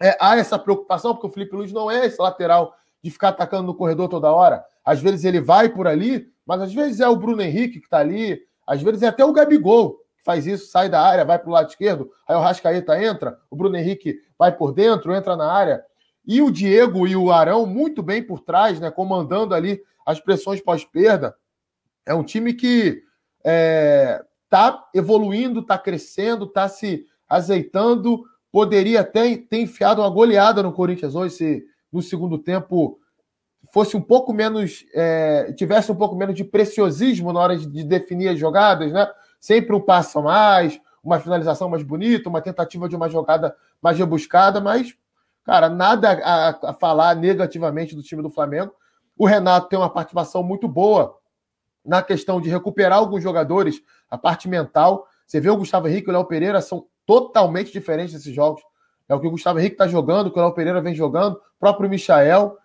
é, há essa preocupação, porque o Felipe Luiz não é esse lateral de ficar atacando no corredor toda hora. Às vezes ele vai por ali, mas às vezes é o Bruno Henrique que está ali, às vezes é até o Gabigol que faz isso, sai da área, vai para o lado esquerdo, aí o Rascaeta entra, o Bruno Henrique vai por dentro, entra na área. E o Diego e o Arão muito bem por trás, né, comandando ali as pressões pós-perda. É um time que está é, evoluindo, está crescendo, está se azeitando. Poderia até ter enfiado uma goleada no Corinthians hoje, se no segundo tempo fosse um pouco menos. É, tivesse um pouco menos de preciosismo na hora de, de definir as jogadas, né? Sempre um passo a mais, uma finalização mais bonita, uma tentativa de uma jogada mais rebuscada, mas, cara, nada a, a falar negativamente do time do Flamengo. O Renato tem uma participação muito boa na questão de recuperar alguns jogadores, a parte mental. Você vê o Gustavo Henrique e o Léo Pereira são totalmente diferentes desses jogos. É o que o Gustavo Henrique está jogando, o que o Léo Pereira vem jogando, o próprio Michael.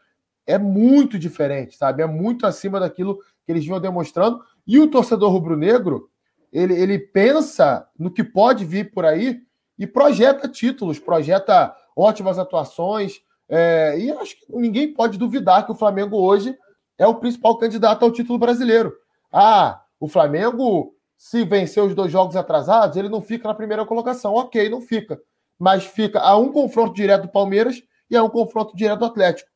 É muito diferente, sabe? É muito acima daquilo que eles vinham demonstrando. E o torcedor rubro-negro, ele, ele pensa no que pode vir por aí e projeta títulos, projeta ótimas atuações. É, e acho que ninguém pode duvidar que o Flamengo hoje é o principal candidato ao título brasileiro. Ah, o Flamengo, se vencer os dois jogos atrasados, ele não fica na primeira colocação. Ok, não fica. Mas fica a um confronto direto do Palmeiras e a um confronto direto do Atlético.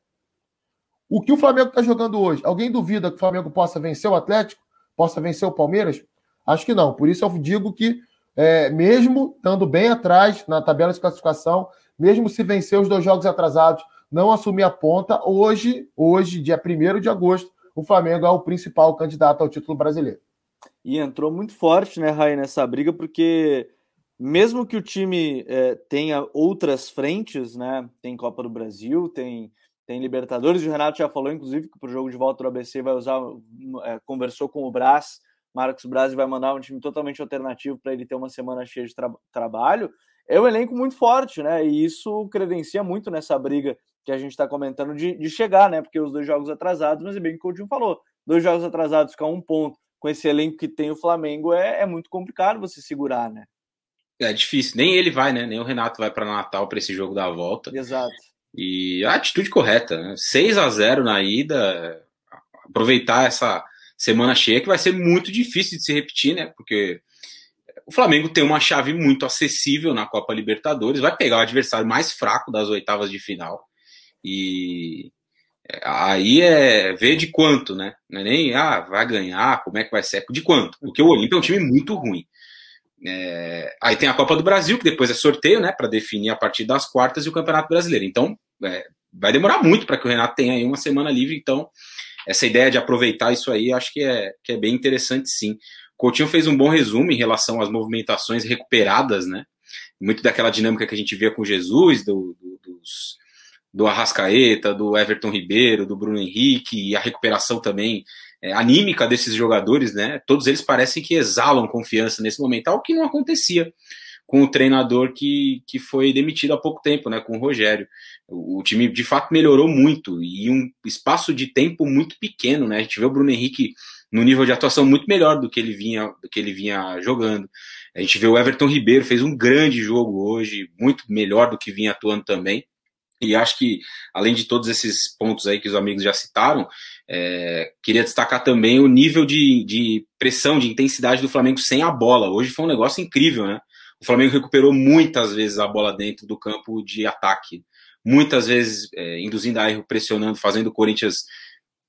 O que o Flamengo está jogando hoje? Alguém duvida que o Flamengo possa vencer o Atlético? Possa vencer o Palmeiras? Acho que não. Por isso eu digo que, é, mesmo estando bem atrás na tabela de classificação, mesmo se vencer os dois jogos atrasados, não assumir a ponta, hoje, hoje, dia 1 de agosto, o Flamengo é o principal candidato ao título brasileiro. E entrou muito forte, né, Rai, nessa briga, porque mesmo que o time é, tenha outras frentes, né, tem Copa do Brasil, tem, tem Libertadores, o Renato já falou, inclusive, que para o jogo de volta do ABC vai usar, é, conversou com o Brás, Marcos Braz vai mandar um time totalmente alternativo para ele ter uma semana cheia de tra trabalho. É um elenco muito forte, né? E isso credencia muito nessa briga que a gente está comentando de, de, chegar, né? Porque os dois jogos atrasados, mas é bem que o Coutinho falou, dois jogos atrasados ficar um ponto com esse elenco que tem o Flamengo é, é muito complicado você segurar, né? É difícil, nem ele vai, né? Nem o Renato vai para Natal para esse jogo da volta. Exato. E a atitude correta, né? 6 a 0 na ida, aproveitar essa semana cheia que vai ser muito difícil de se repetir, né? Porque o Flamengo tem uma chave muito acessível na Copa Libertadores, vai pegar o adversário mais fraco das oitavas de final. E é, aí é ver de quanto, né? É nem, ah, vai ganhar, como é que vai ser, de quanto. Porque o Olímpia é um time muito ruim. É, aí tem a Copa do Brasil, que depois é sorteio, né, para definir a partir das quartas e o Campeonato Brasileiro. Então, é, vai demorar muito para que o Renato tenha aí uma semana livre. Então, essa ideia de aproveitar isso aí, acho que é, que é bem interessante, sim. Coutinho fez um bom resumo em relação às movimentações recuperadas, né? Muito daquela dinâmica que a gente via com Jesus, do, do, dos, do Arrascaeta, do Everton Ribeiro, do Bruno Henrique, e a recuperação também é, anímica desses jogadores, né? Todos eles parecem que exalam confiança nesse momento, algo que não acontecia com o treinador que, que foi demitido há pouco tempo, né? Com o Rogério. O, o time de fato melhorou muito e um espaço de tempo muito pequeno, né? A gente vê o Bruno Henrique no nível de atuação muito melhor do que ele vinha, do que ele vinha jogando. A gente vê o Everton Ribeiro fez um grande jogo hoje, muito melhor do que vinha atuando também. E acho que, além de todos esses pontos aí que os amigos já citaram, é, queria destacar também o nível de, de pressão, de intensidade do Flamengo sem a bola. Hoje foi um negócio incrível, né? O Flamengo recuperou muitas vezes a bola dentro do campo de ataque. Muitas vezes é, induzindo a erro, pressionando, fazendo o Corinthians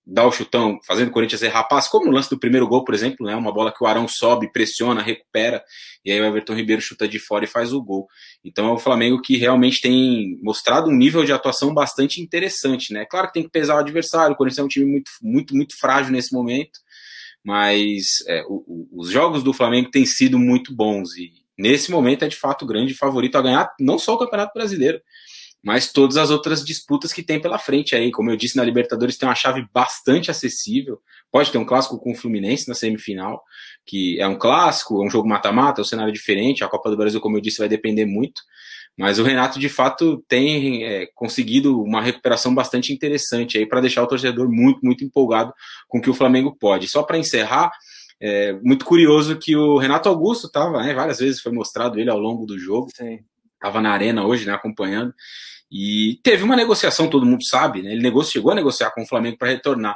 dá o chutão, fazendo o Corinthians errar passe, como no lance do primeiro gol, por exemplo, né? Uma bola que o Arão sobe, pressiona, recupera, e aí o Everton Ribeiro chuta de fora e faz o gol. Então é o Flamengo que realmente tem mostrado um nível de atuação bastante interessante, né? Claro que tem que pesar o adversário, o Corinthians é um time muito, muito, muito frágil nesse momento, mas é, o, o, os jogos do Flamengo têm sido muito bons e nesse momento é de fato o grande favorito a ganhar não só o Campeonato Brasileiro, mas todas as outras disputas que tem pela frente aí. Como eu disse, na Libertadores tem uma chave bastante acessível. Pode ter um clássico com o Fluminense na semifinal, que é um clássico, é um jogo mata-mata, é um cenário diferente. A Copa do Brasil, como eu disse, vai depender muito. Mas o Renato, de fato, tem é, conseguido uma recuperação bastante interessante aí para deixar o torcedor muito, muito empolgado com o que o Flamengo pode. Só para encerrar, é muito curioso que o Renato Augusto estava, né, várias vezes foi mostrado ele ao longo do jogo. Estava na arena hoje, né, acompanhando. E teve uma negociação, todo mundo sabe, né? Ele negociou, chegou a negociar com o Flamengo para retornar.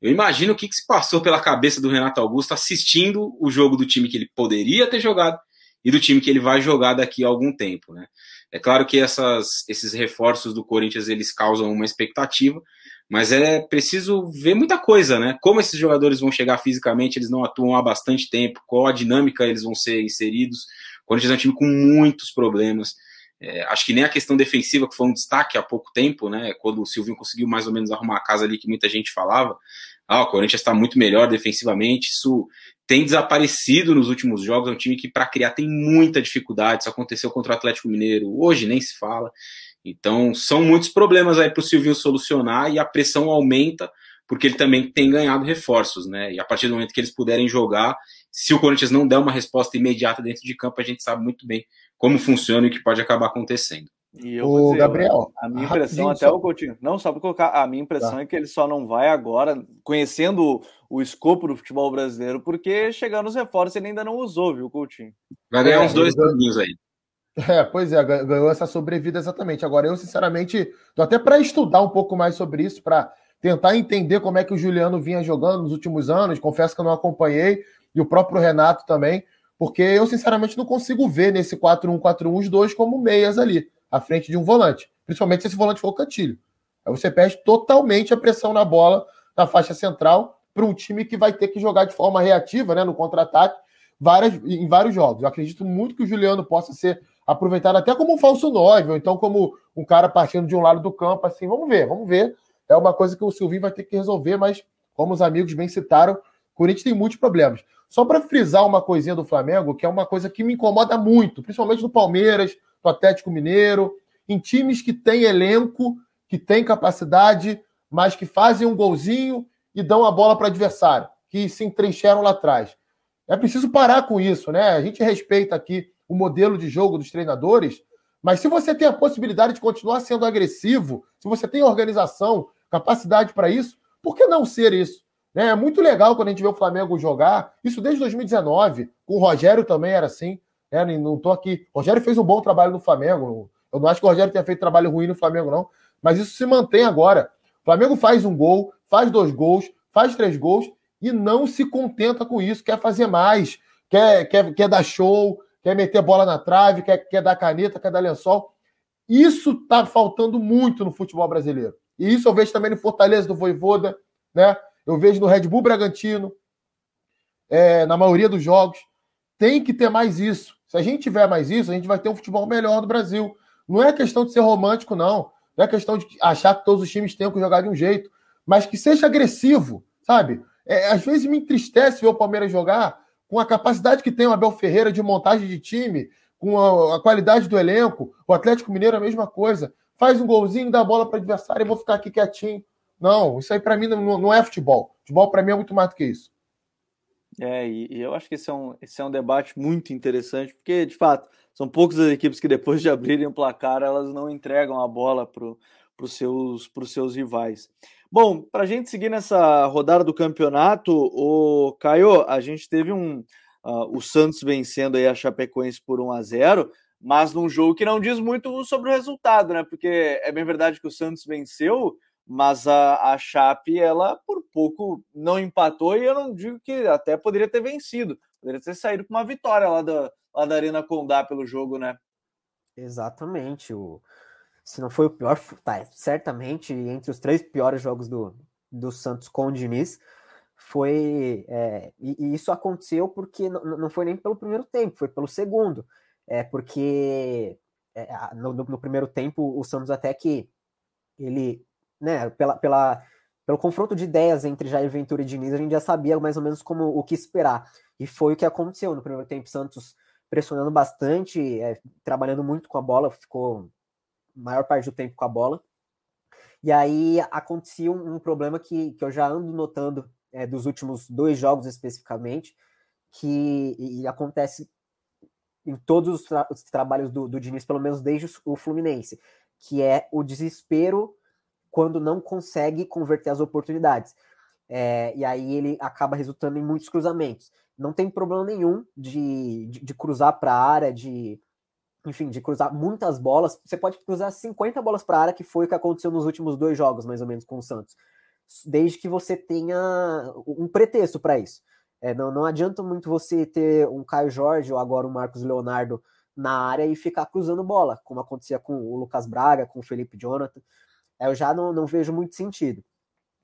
Eu imagino o que, que se passou pela cabeça do Renato Augusto assistindo o jogo do time que ele poderia ter jogado e do time que ele vai jogar daqui a algum tempo, né? É claro que essas, esses reforços do Corinthians eles causam uma expectativa, mas é preciso ver muita coisa, né? Como esses jogadores vão chegar fisicamente, eles não atuam há bastante tempo, qual a dinâmica eles vão ser inseridos. O Corinthians é um time com muitos problemas. É, acho que nem a questão defensiva, que foi um destaque há pouco tempo, né? Quando o Silvinho conseguiu mais ou menos arrumar a casa ali que muita gente falava. Ah, o Corinthians está muito melhor defensivamente. Isso tem desaparecido nos últimos jogos. É um time que, para criar, tem muita dificuldade. Isso aconteceu contra o Atlético Mineiro. Hoje nem se fala. Então, são muitos problemas aí para o Silvinho solucionar e a pressão aumenta porque ele também tem ganhado reforços, né? E a partir do momento que eles puderem jogar, se o Corinthians não der uma resposta imediata dentro de campo, a gente sabe muito bem como funciona e o que pode acabar acontecendo. E eu o dizer, Gabriel, a minha impressão até só... o Coutinho, não só para colocar, a minha impressão tá. é que ele só não vai agora, conhecendo o, escopo do futebol brasileiro, porque chegando os reforços ele ainda não usou, viu, Coutinho? Vai ganhar é, uns dois aninhos aí. É, pois é, ganhou essa sobrevida exatamente. Agora, eu, sinceramente, tô até para estudar um pouco mais sobre isso, para tentar entender como é que o Juliano vinha jogando nos últimos anos. Confesso que eu não acompanhei, e o próprio Renato também. Porque eu, sinceramente, não consigo ver nesse 4-1-4-1 os dois como meias ali, à frente de um volante. Principalmente se esse volante for o Cantilho. Aí você perde totalmente a pressão na bola na faixa central para um time que vai ter que jogar de forma reativa, né, no contra-ataque, em vários jogos. Eu acredito muito que o Juliano possa ser aproveitado até como um falso nove, ou então como um cara partindo de um lado do campo, assim, vamos ver, vamos ver. É uma coisa que o Silvinho vai ter que resolver, mas como os amigos bem citaram, o Corinthians tem muitos problemas. Só para frisar uma coisinha do Flamengo, que é uma coisa que me incomoda muito, principalmente no Palmeiras, no Atlético Mineiro, em times que têm elenco, que têm capacidade, mas que fazem um golzinho e dão a bola para o adversário, que se entrincheiram lá atrás. É preciso parar com isso, né? A gente respeita aqui o modelo de jogo dos treinadores, Mas se você tem a possibilidade de continuar sendo agressivo, se você tem organização, capacidade para isso, por que não ser isso? É muito legal quando a gente vê o Flamengo jogar, isso desde 2019, com o Rogério também era assim. Né? Não estou aqui. O Rogério fez um bom trabalho no Flamengo. Eu não acho que o Rogério tenha feito trabalho ruim no Flamengo, não. Mas isso se mantém agora. O Flamengo faz um gol, faz dois gols, faz três gols e não se contenta com isso. Quer fazer mais, quer, quer, quer dar show, quer meter bola na trave, quer, quer dar caneta, quer dar lençol. Isso está faltando muito no futebol brasileiro. E isso eu vejo também no Fortaleza do Voivoda, né? Eu vejo no Red Bull Bragantino, é, na maioria dos jogos. Tem que ter mais isso. Se a gente tiver mais isso, a gente vai ter um futebol melhor no Brasil. Não é questão de ser romântico, não. Não é questão de achar que todos os times tenham que jogar de um jeito, mas que seja agressivo, sabe? É, às vezes me entristece ver o Palmeiras jogar com a capacidade que tem o Abel Ferreira de montagem de time, com a, a qualidade do elenco. O Atlético Mineiro é a mesma coisa. Faz um golzinho, dá a bola para o adversário e vou ficar aqui quietinho. Não, isso aí para mim não, não, é futebol. Futebol para mim é muito mais do que isso. É, e, e, eu acho que esse é, um, esse é um debate muito interessante, porque, de fato, são poucas as equipes que depois de abrirem o placar, elas não entregam a bola para os seus, seus rivais. Bom, para a gente seguir nessa rodada do campeonato, o Caio, a gente teve um uh, o Santos vencendo aí a Chapecoense por 1 a 0, mas num jogo que não diz muito sobre o resultado, né? Porque é bem verdade que o Santos venceu, mas a, a Chape, ela por pouco não empatou e eu não digo que até poderia ter vencido, poderia ter saído com uma vitória lá da, lá da Arena Condá pelo jogo, né? Exatamente. O, se não foi o pior, tá, certamente entre os três piores jogos do, do Santos com o Diniz, foi. É, e, e, isso aconteceu porque não, não foi nem pelo primeiro tempo, foi pelo segundo. É porque é, no, no, primeiro tempo o Santos até que ele, né, pela, pela, pelo confronto de ideias entre Jair Ventura e Diniz, a gente já sabia mais ou menos como o que esperar. E foi o que aconteceu no primeiro tempo. Santos pressionando bastante, é, trabalhando muito com a bola, ficou maior parte do tempo com a bola. E aí acontecia um, um problema que, que eu já ando notando é, dos últimos dois jogos especificamente, que e acontece em todos os, tra os trabalhos do, do Diniz, pelo menos desde o Fluminense, que é o desespero quando não consegue converter as oportunidades. É, e aí ele acaba resultando em muitos cruzamentos. Não tem problema nenhum de, de, de cruzar para a área, de enfim, de cruzar muitas bolas. Você pode cruzar 50 bolas para a área, que foi o que aconteceu nos últimos dois jogos, mais ou menos, com o Santos. Desde que você tenha um pretexto para isso. É, não, não adianta muito você ter um Caio Jorge ou agora um Marcos Leonardo na área e ficar cruzando bola, como acontecia com o Lucas Braga, com o Felipe Jonathan. É, eu já não, não vejo muito sentido.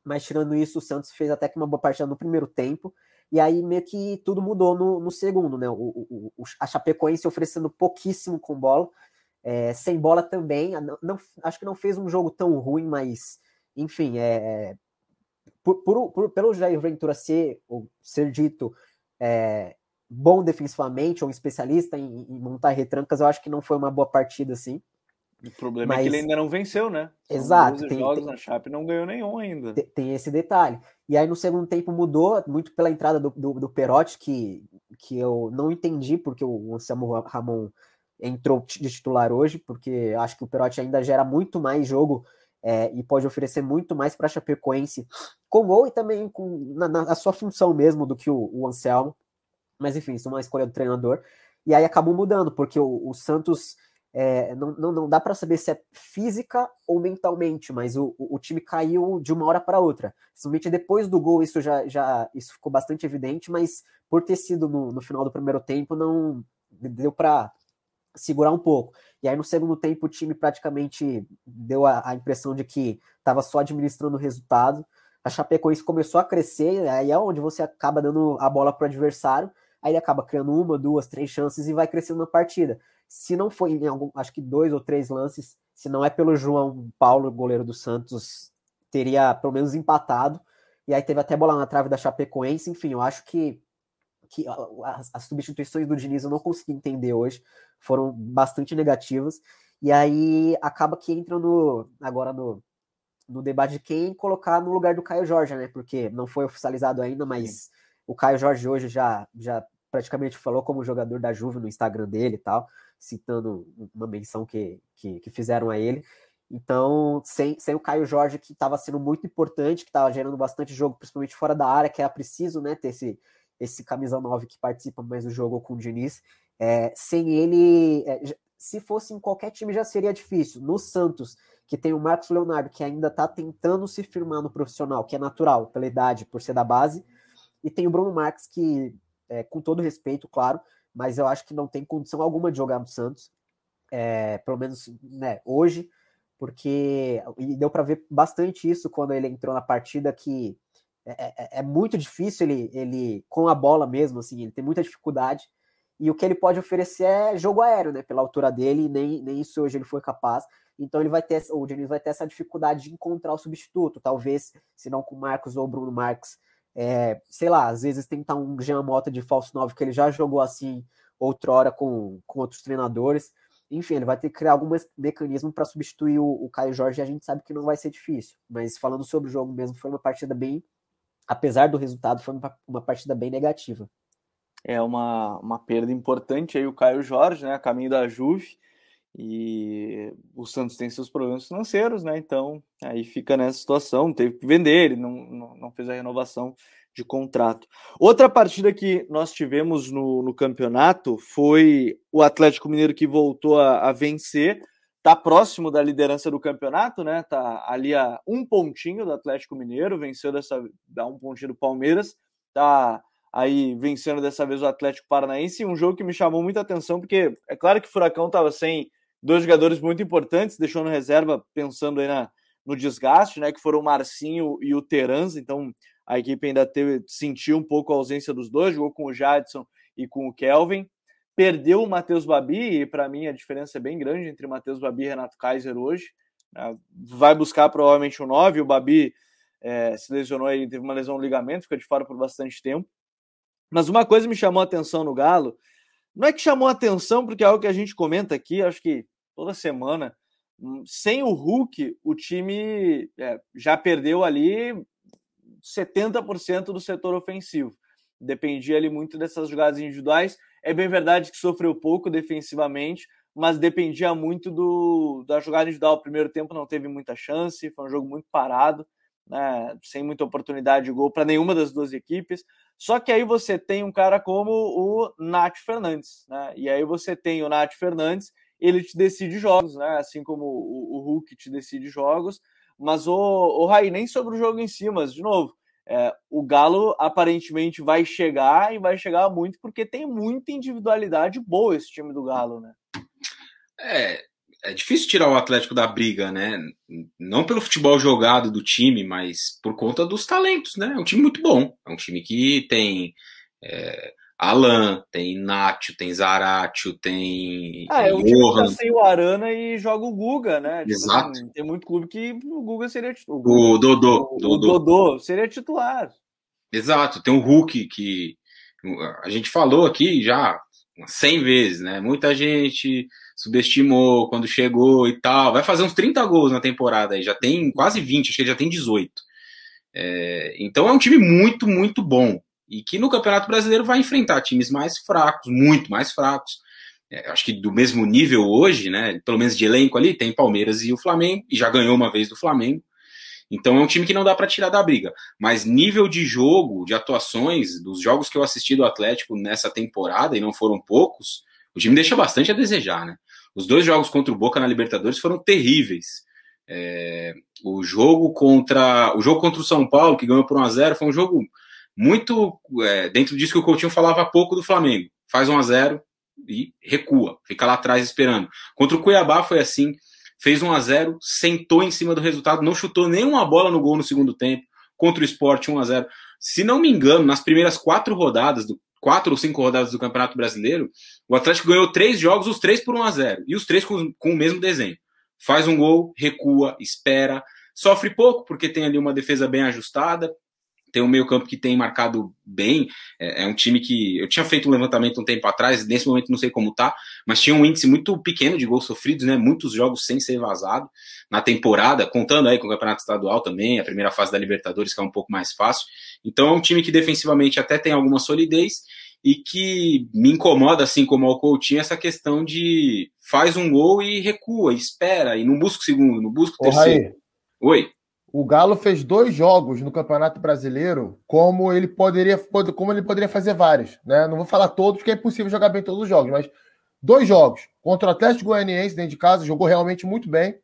Mas tirando isso, o Santos fez até que uma boa partida no primeiro tempo e aí meio que tudo mudou no, no segundo, né? O, o, o, a Chapecoense oferecendo pouquíssimo com bola, é, sem bola também. Não, não, acho que não fez um jogo tão ruim, mas enfim, é, por, por, por, pelo Jair Ventura ser, ou ser dito é, bom defensivamente, ou um especialista em, em, montar retrancas, eu acho que não foi uma boa partida assim. O problema Mas... é que ele ainda não venceu, né? São Exato. Tem, jogos tem, na Chape não ganhou nenhum ainda. Tem, tem, esse detalhe. E aí no segundo tempo mudou, muito pela entrada do, do, do Perotti, que, que eu não entendi porque o Anselmo Ramon entrou de titular hoje, porque acho que o Perotti ainda gera muito mais jogo é, e pode oferecer muito mais para a Chapecoense com gol e também com, na, na sua função mesmo do que o, o Anselmo. Mas enfim, isso é uma escolha do treinador. E aí acabou mudando, porque o, o Santos é, não, não, não, dá para saber se é física ou mentalmente, mas o, o, time caiu de uma hora para outra. Somente depois do gol isso já, já isso ficou bastante evidente, mas por ter sido no, no final do primeiro tempo, não deu para segurar um pouco. E aí no segundo tempo o time praticamente deu a, a impressão de que estava só administrando o resultado. A Chapecoense começou a crescer, aí é onde você acaba dando a bola para o adversário, aí ele acaba criando uma, duas, três chances e vai crescendo na partida se não foi em algum, acho que dois ou três lances, se não é pelo João Paulo, goleiro do Santos, teria pelo menos empatado. E aí teve até bola na trave da Chapecoense. Enfim, eu acho que, que as, as substituições do Diniz eu não consegui entender hoje, foram bastante negativas. E aí acaba que entra no, agora no, no debate de quem colocar no lugar do Caio Jorge, né? Porque não foi oficializado ainda, mas Sim. o Caio Jorge hoje já, já praticamente falou como jogador da Juve no Instagram dele e tal citando uma menção que, que, que fizeram a ele. Então, sem, sem o Caio Jorge, que estava sendo muito importante, que estava gerando bastante jogo, principalmente fora da área, que era preciso né, ter esse, esse camisa 9 que participa mais do jogo com o Diniz. É, sem ele, é, se fosse em qualquer time já seria difícil. No Santos, que tem o Marcos Leonardo, que ainda está tentando se firmar no profissional, que é natural, pela idade, por ser da base, e tem o Bruno Marques, que, é, com todo respeito, claro, mas eu acho que não tem condição alguma de jogar no Santos, é, pelo menos né, hoje porque e deu para ver bastante isso quando ele entrou na partida que é, é, é, muito difícil ele, ele com a bola mesmo assim ele tem muita dificuldade e o que ele pode oferecer é jogo aéreo né pela altura dele nem, nem isso hoje ele foi capaz. Então ele vai ter o Diniz vai ter essa dificuldade de encontrar o substituto talvez se não com o Marcos ou Bruno Marques é, sei lá às vezes tentar um Jean Mota de falso 9 que ele já jogou assim outrora com, com outros treinadores enfim, ele vai ter que criar algum mecanismo para substituir o, o Caio Jorge e a gente sabe que não vai ser difícil. Mas falando sobre o jogo mesmo, foi uma partida bem, apesar do resultado, foi uma, uma partida bem negativa. É uma, uma perda importante aí o Caio Jorge, né, caminho da Juve, e o Santos tem seus problemas financeiros, né, então aí fica nessa situação, teve que vender, ele não, não, não fez a renovação de contrato. Outra partida que nós tivemos no, no campeonato foi o Atlético Mineiro que voltou a, a vencer. Está próximo da liderança do campeonato, né? Tá ali a um pontinho do Atlético Mineiro, venceu dessa, dá um pontinho do Palmeiras, tá aí vencendo dessa vez o Atlético Paranaense. Um jogo que me chamou muita atenção, porque é claro que o Furacão estava sem dois jogadores muito importantes, deixou no reserva pensando aí na, no desgaste, né? Que foram o Marcinho e o Terans, então a equipe ainda teve, sentiu um pouco a ausência dos dois, jogou com o Jadson e com o Kelvin. Perdeu o Matheus Babi, e para mim a diferença é bem grande entre Matheus Babi e Renato Kaiser hoje. Né? Vai buscar provavelmente o 9, o Babi é, se lesionou aí, teve uma lesão no ligamento, fica de fora por bastante tempo. Mas uma coisa me chamou a atenção no Galo, não é que chamou a atenção, porque é algo que a gente comenta aqui, acho que toda semana. Hum, sem o Hulk, o time é, já perdeu ali 70% do setor ofensivo. Dependia ali muito dessas jogadas individuais. É bem verdade que sofreu pouco defensivamente, mas dependia muito do, da jogada individual. O primeiro tempo não teve muita chance, foi um jogo muito parado, né, sem muita oportunidade de gol para nenhuma das duas equipes. Só que aí você tem um cara como o Nath Fernandes, né? E aí você tem o Nath Fernandes, ele te decide jogos, né? Assim como o, o Hulk te decide jogos. Mas o, o Rai, nem sobre o jogo em si, mas de novo, é, o Galo aparentemente vai chegar e vai chegar muito porque tem muita individualidade boa esse time do Galo, né? É, é difícil tirar o Atlético da briga, né? Não pelo futebol jogado do time, mas por conta dos talentos, né? É um time muito bom. É um time que tem é, Alan, tem Nacho, tem Zaratio, tem. Ah, é o time tá sem o Arana e joga o Guga, né? Tipo, Exato. Assim, tem muito clube que o Guga seria titular. O, Dodô. O, Dodô. o Dodô seria titular. Exato, tem o Hulk que a gente falou aqui já 100 vezes, né? Muita gente subestimou quando chegou e tal. Vai fazer uns 30 gols na temporada aí, já tem quase 20, acho que ele já tem 18. É, então é um time muito, muito bom e que no Campeonato Brasileiro vai enfrentar times mais fracos, muito mais fracos. É, acho que do mesmo nível hoje, né? Pelo menos de elenco ali, tem Palmeiras e o Flamengo, e já ganhou uma vez do Flamengo. Então é um time que não dá para tirar da briga. Mas nível de jogo, de atuações, dos jogos que eu assisti do Atlético nessa temporada, e não foram poucos, o time deixa bastante a desejar, né? Os dois jogos contra o Boca na Libertadores foram terríveis. É, o jogo contra o jogo contra o São Paulo, que ganhou por 1 a 0 foi um jogo muito é, dentro disso que o Coutinho falava há pouco do Flamengo. Faz 1 a 0 e recua, fica lá atrás esperando. Contra o Cuiabá foi assim, fez 1 a 0 sentou em cima do resultado, não chutou nenhuma bola no gol no segundo tempo. Contra o Sport 1 a 0 Se não me engano, nas primeiras quatro rodadas, do, quatro ou cinco rodadas do Campeonato Brasileiro, o Atlético ganhou três jogos, os três por 1 a 0 e os três com, com o mesmo desenho. Faz um gol, recua, espera, sofre pouco porque tem ali uma defesa bem ajustada, tem um meio-campo que tem marcado bem. É, é, um time que. Eu tinha feito um levantamento um tempo atrás, nesse momento não sei como tá, mas tinha um índice muito pequeno de gols sofridos, né? Muitos jogos sem ser vazado na temporada, contando aí com o Campeonato Estadual também, a primeira fase da Libertadores, que é um pouco mais fácil. Então é um time que defensivamente até tem alguma solidez e que me incomoda, assim como ao Coutinho, essa questão de faz um gol e recua, espera, e não busca o segundo, não busca o terceiro. Oi. O Galo fez dois jogos no Campeonato Brasileiro, como ele poderia, como ele poderia fazer vários. Né? Não vou falar todos, porque é impossível jogar bem todos os jogos, mas dois jogos. Contra o Atlético Goianiense dentro de casa, jogou realmente muito bem.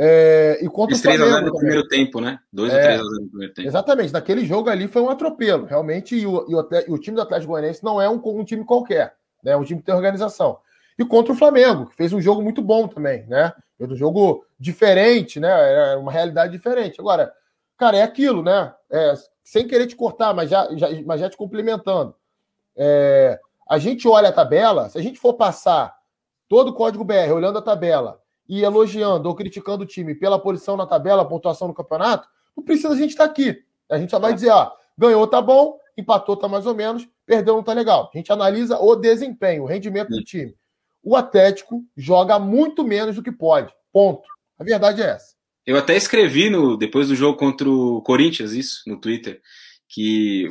É, e contra Fiz o Flamengo. 3 no primeiro tempo, né? 2 é, ou 3 no primeiro tempo. Exatamente. Naquele jogo ali foi um atropelo. Realmente, e o, e o, e o time do Atlético Goianiense não é um, um, time qualquer, né? É um time que tem organização. E contra o Flamengo, que fez um jogo muito bom também, né? Fez um jogo diferente, né? Era uma realidade diferente. Agora, cara, é aquilo, né? É, sem querer te cortar, mas já, já, mas já te complementando. É, a gente olha a tabela, se a gente for passar todo o código BR olhando a tabela e elogiando ou criticando o time pela posição na tabela, pontuação no campeonato, não precisa a gente estar tá aqui. A gente só vai dizer, ó, ganhou tá bom, empatou tá mais ou menos, perdeu não tá legal. A gente analisa o desempenho, o rendimento do time. O Atlético joga muito menos do que pode. Ponto. A verdade é essa. Eu até escrevi no depois do jogo contra o Corinthians isso no Twitter que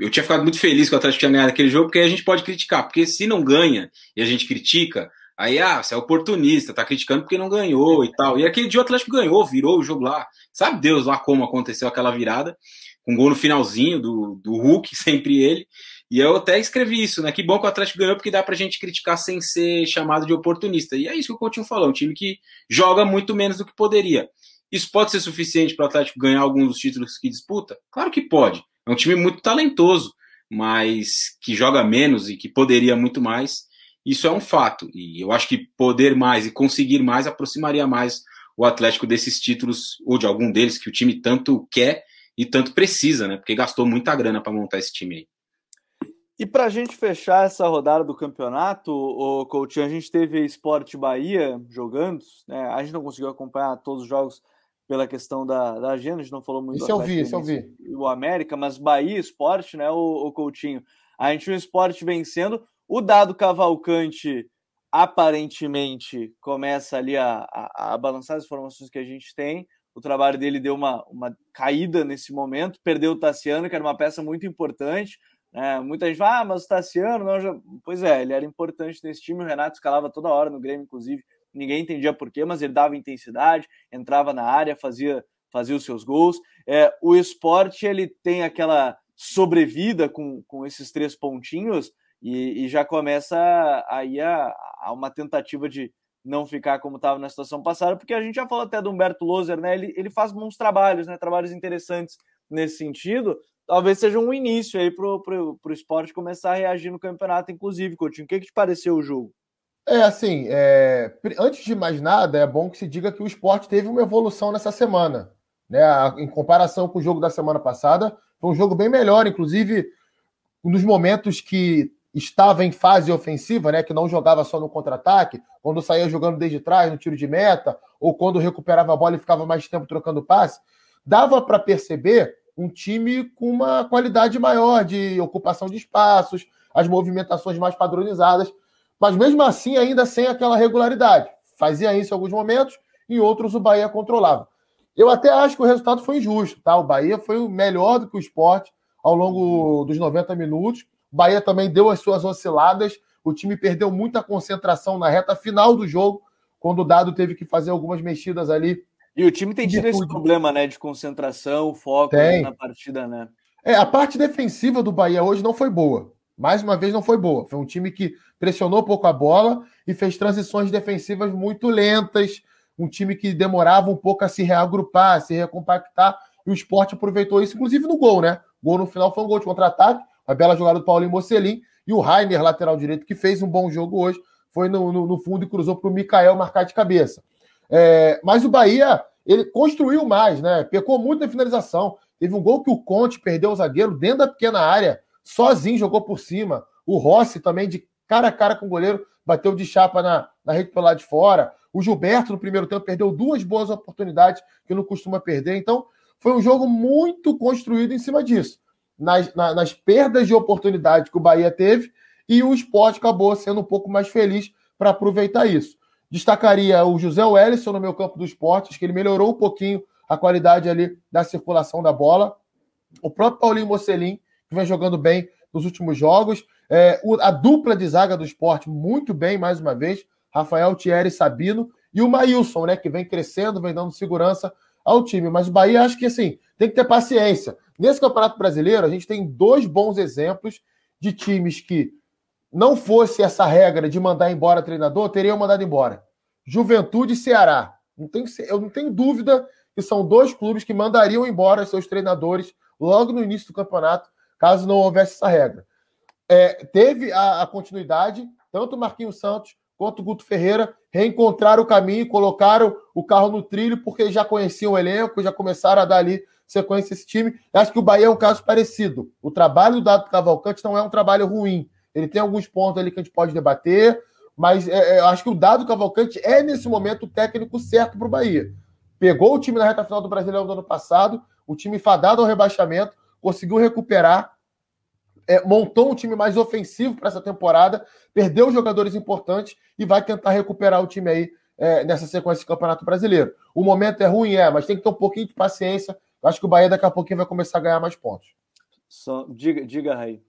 eu tinha ficado muito feliz que o Atlético tinha ganhado aquele jogo, porque a gente pode criticar, porque se não ganha e a gente critica, Aí, ah, você é oportunista, tá criticando porque não ganhou e tal. E aquele dia o Atlético ganhou, virou o jogo lá. Sabe Deus lá como aconteceu aquela virada, com gol no finalzinho do, do Hulk, sempre ele. E eu até escrevi isso, né? Que bom que o Atlético ganhou, porque dá pra gente criticar sem ser chamado de oportunista. E é isso que o Coutinho falou, um time que joga muito menos do que poderia. Isso pode ser suficiente para o Atlético ganhar alguns dos títulos que disputa? Claro que pode. É um time muito talentoso, mas que joga menos e que poderia muito mais. Isso é um fato. E eu acho que poder mais e conseguir mais aproximaria mais o Atlético desses títulos, ou de algum deles que o time tanto quer e tanto precisa, né? Porque gastou muita grana para montar esse time aí. E para a gente fechar essa rodada do campeonato, o Coutinho, a gente teve Esporte Bahia jogando, né? A gente não conseguiu acompanhar todos os jogos pela questão da, da agenda, a gente não falou muito isso eu vi, isso eu vi. o América, mas Bahia Esporte, né, o, o Coutinho. A gente viu o esporte vencendo, o dado Cavalcante aparentemente começa ali a, a, a, balançar as informações que a gente tem. O trabalho dele deu uma, uma caída nesse momento, perdeu o Tassiano, que era uma peça muito importante. Né? Muita gente fala, ah, mas o Tassiano não. Já... Pois é, ele era importante nesse time. O Renato escalava toda hora no Grêmio, inclusive. Ninguém entendia por quê, mas ele dava intensidade, entrava na área, fazia, fazia os seus gols. É, o esporte ele tem aquela sobrevida com, com esses três pontinhos, e, e já começa aí a, a, uma tentativa de não ficar como estava na situação passada, porque a gente já falou até do Humberto Loser, né? Ele, ele faz bons trabalhos, né? Trabalhos interessantes nesse sentido. Talvez seja um início aí para o esporte começar a reagir no campeonato, inclusive, Coutinho. O que, que te pareceu o jogo? É assim, é... antes de mais nada, é bom que se diga que o esporte teve uma evolução nessa semana. Né? Em comparação com o jogo da semana passada, foi um jogo bem melhor, inclusive dos momentos que estava em fase ofensiva, né, que não jogava só no contra-ataque, quando saía jogando desde trás, no tiro de meta, ou quando recuperava a bola e ficava mais tempo trocando passe, dava para perceber um time com uma qualidade maior de ocupação de espaços, as movimentações mais padronizadas, mas mesmo assim ainda sem aquela regularidade. Fazia isso em alguns momentos, em outros o Bahia controlava. Eu até acho que o resultado foi injusto, tá? O Bahia foi melhor do que o esporte ao longo dos 90 minutos Bahia também deu as suas osciladas. O time perdeu muita concentração na reta final do jogo, quando o Dado teve que fazer algumas mexidas ali. E o time tem tido esse problema, né, de concentração, foco na partida, né? É, a parte defensiva do Bahia hoje não foi boa. Mais uma vez não foi boa. Foi um time que pressionou pouco a bola e fez transições defensivas muito lentas. Um time que demorava um pouco a se reagrupar, a se recompactar. E o esporte aproveitou isso, inclusive no gol, né? O gol no final foi um gol de contra-ataque uma bela jogada do Paulinho Mocelin. E o Rainer, lateral direito, que fez um bom jogo hoje, foi no, no, no fundo e cruzou para o Mikael marcar de cabeça. É, mas o Bahia, ele construiu mais, né? Pecou muito na finalização. Teve um gol que o Conte perdeu o zagueiro dentro da pequena área, sozinho jogou por cima. O Rossi também, de cara a cara com o goleiro, bateu de chapa na, na rede pelo lado de fora. O Gilberto, no primeiro tempo, perdeu duas boas oportunidades que não costuma perder. Então, foi um jogo muito construído em cima disso nas, na, nas perdas de oportunidade que o Bahia teve e o esporte acabou sendo um pouco mais feliz para aproveitar isso. Destacaria o José Wellison no meu campo do esporte, acho que ele melhorou um pouquinho a qualidade ali da circulação da bola. O próprio Paulinho Mocelin, que vem jogando bem, nos últimos jogos. É, a dupla de zaga do esporte, muito bem, mais uma vez. Rafael Thierry Sabino e o Maílson, né? Que vem crescendo, vem dando segurança ao time. Mas o Bahia, acho que assim, tem que ter paciência. Nesse Campeonato Brasileiro, a gente tem dois bons exemplos de times que não fosse essa regra de mandar embora treinador, teriam mandado embora. Juventude e Ceará. Não tem, eu não tenho dúvida que são dois clubes que mandariam embora seus treinadores logo no início do campeonato, caso não houvesse essa regra. É, teve a, a, continuidade, tanto o Marquinhos Santos quanto o Guto Ferreira reencontraram o caminho, colocaram o carro no trilho, porque já conheciam o elenco, já começaram a dar ali sequência esse time. Acho que o Bahia é um caso parecido. O trabalho do Dado Cavalcante não é um trabalho ruim. Ele tem alguns pontos ali que a gente pode debater, mas é, é, acho que o Dado Cavalcante é, nesse momento, o técnico certo para o Bahia. Pegou o time na reta final do Brasileirão do ano passado, o time fadado ao rebaixamento, conseguiu recuperar, é, montou um time mais ofensivo para essa temporada, perdeu jogadores importantes e vai tentar recuperar o time aí é, nessa sequência de Campeonato Brasileiro. O momento é ruim, é, mas tem que ter um pouquinho de paciência. Eu acho que o Bahia daqui a pouquinho vai começar a ganhar mais pontos. Só, diga, diga, Raí.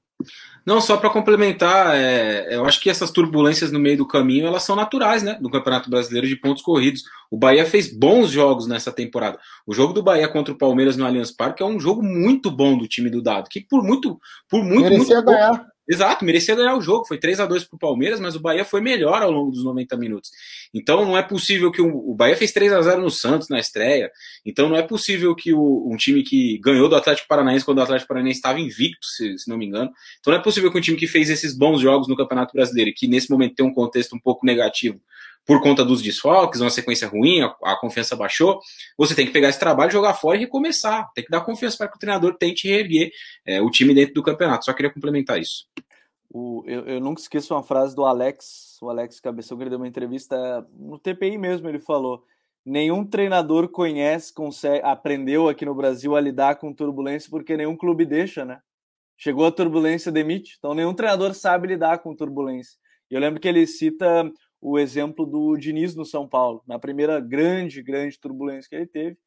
Não, só para complementar, é, eu acho que essas turbulências no meio do caminho elas são naturais, né? No Campeonato Brasileiro de pontos corridos. O Bahia fez bons jogos nessa temporada. O jogo do Bahia contra o Palmeiras no Allianz Parque é um jogo muito bom do time do Dado, que por muito, por muito, Merecia muito ganhar. Exato, merecia ganhar o jogo. Foi 3 a 2 para o Palmeiras, mas o Bahia foi melhor ao longo dos 90 minutos. Então não é possível que o, o Bahia fez 3 a 0 no Santos na estreia. Então não é possível que o, um time que ganhou do Atlético Paranaense quando o Atlético Paranaense estava invicto, se, se, não me engano. Então não é possível que um time que fez esses bons jogos no Campeonato Brasileiro que nesse momento tem um contexto um pouco negativo por conta dos desfalques, uma sequência ruim, a, a, confiança baixou, você tem que pegar esse trabalho, jogar fora e recomeçar. Tem que dar confiança para que o treinador tente reerguer é, o time dentro do campeonato. Só queria complementar isso. O, eu, eu nunca esqueço uma frase do Alex, o Alex Cabeção, que ele deu uma entrevista no TPI mesmo, ele falou nenhum treinador conhece, consegue, aprendeu aqui no Brasil a lidar com turbulência porque nenhum clube deixa, né? Chegou a turbulência, demite. Então nenhum treinador sabe lidar com turbulência. E eu lembro que ele cita o exemplo do Diniz no São Paulo, na primeira grande, grande turbulência que ele teve,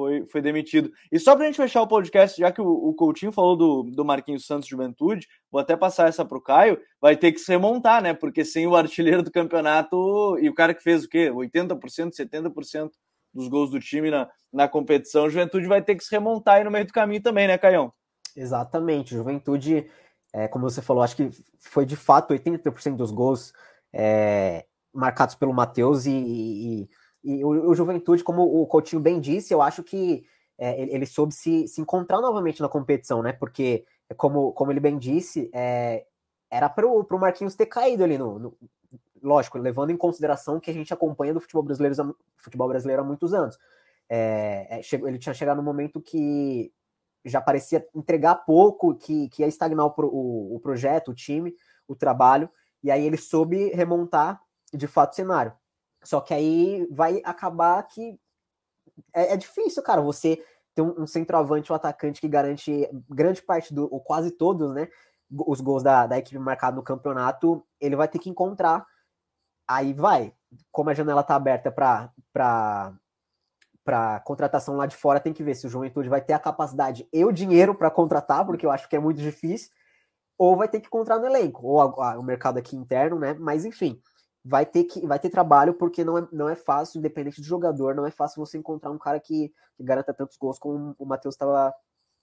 foi, foi demitido. E só para a gente fechar o podcast, já que o, o Coutinho falou do, do Marquinhos Santos Juventude, vou até passar essa para o Caio, vai ter que se remontar, né? Porque sem o artilheiro do campeonato e o cara que fez o quê? 80%, 70% dos gols do time na, na competição, o Juventude vai ter que se remontar aí no meio do caminho também, né, Caião? Exatamente. Juventude, é, como você falou, acho que foi de fato 80% dos gols é, marcados pelo Matheus e, e, e o, o, Juventude, como o Coutinho bem disse, eu acho que é, ele, ele, soube se, se encontrar novamente na competição, né? Porque, como, como ele bem disse, é, era para o Marquinhos ter caído ali no, no, Lógico, levando em consideração que a gente acompanha do futebol brasileiro, futebol brasileiro há muitos anos. É, é ele tinha chegado no momento que já parecia entregar pouco, que, que ia estagnar o, o, o projeto, o time, o trabalho, e aí ele soube remontar de fato o cenário. Só que aí vai acabar que é, é difícil, cara, você ter um, um, centroavante, um atacante que garante grande parte do, ou quase todos, né? Os gols da, da equipe marcada no campeonato, ele vai ter que encontrar. Aí vai. Como a janela tá aberta para para contratação lá de fora, tem que ver se o Juventude vai ter a capacidade e o dinheiro para contratar, porque eu acho que é muito difícil, ou vai ter que encontrar no elenco, ou a, a, o mercado aqui interno, né? Mas enfim, vai ter que vai ter trabalho porque não é, não é fácil, independente do jogador, não é fácil você encontrar um cara que, que garanta tantos gols como o Matheus estava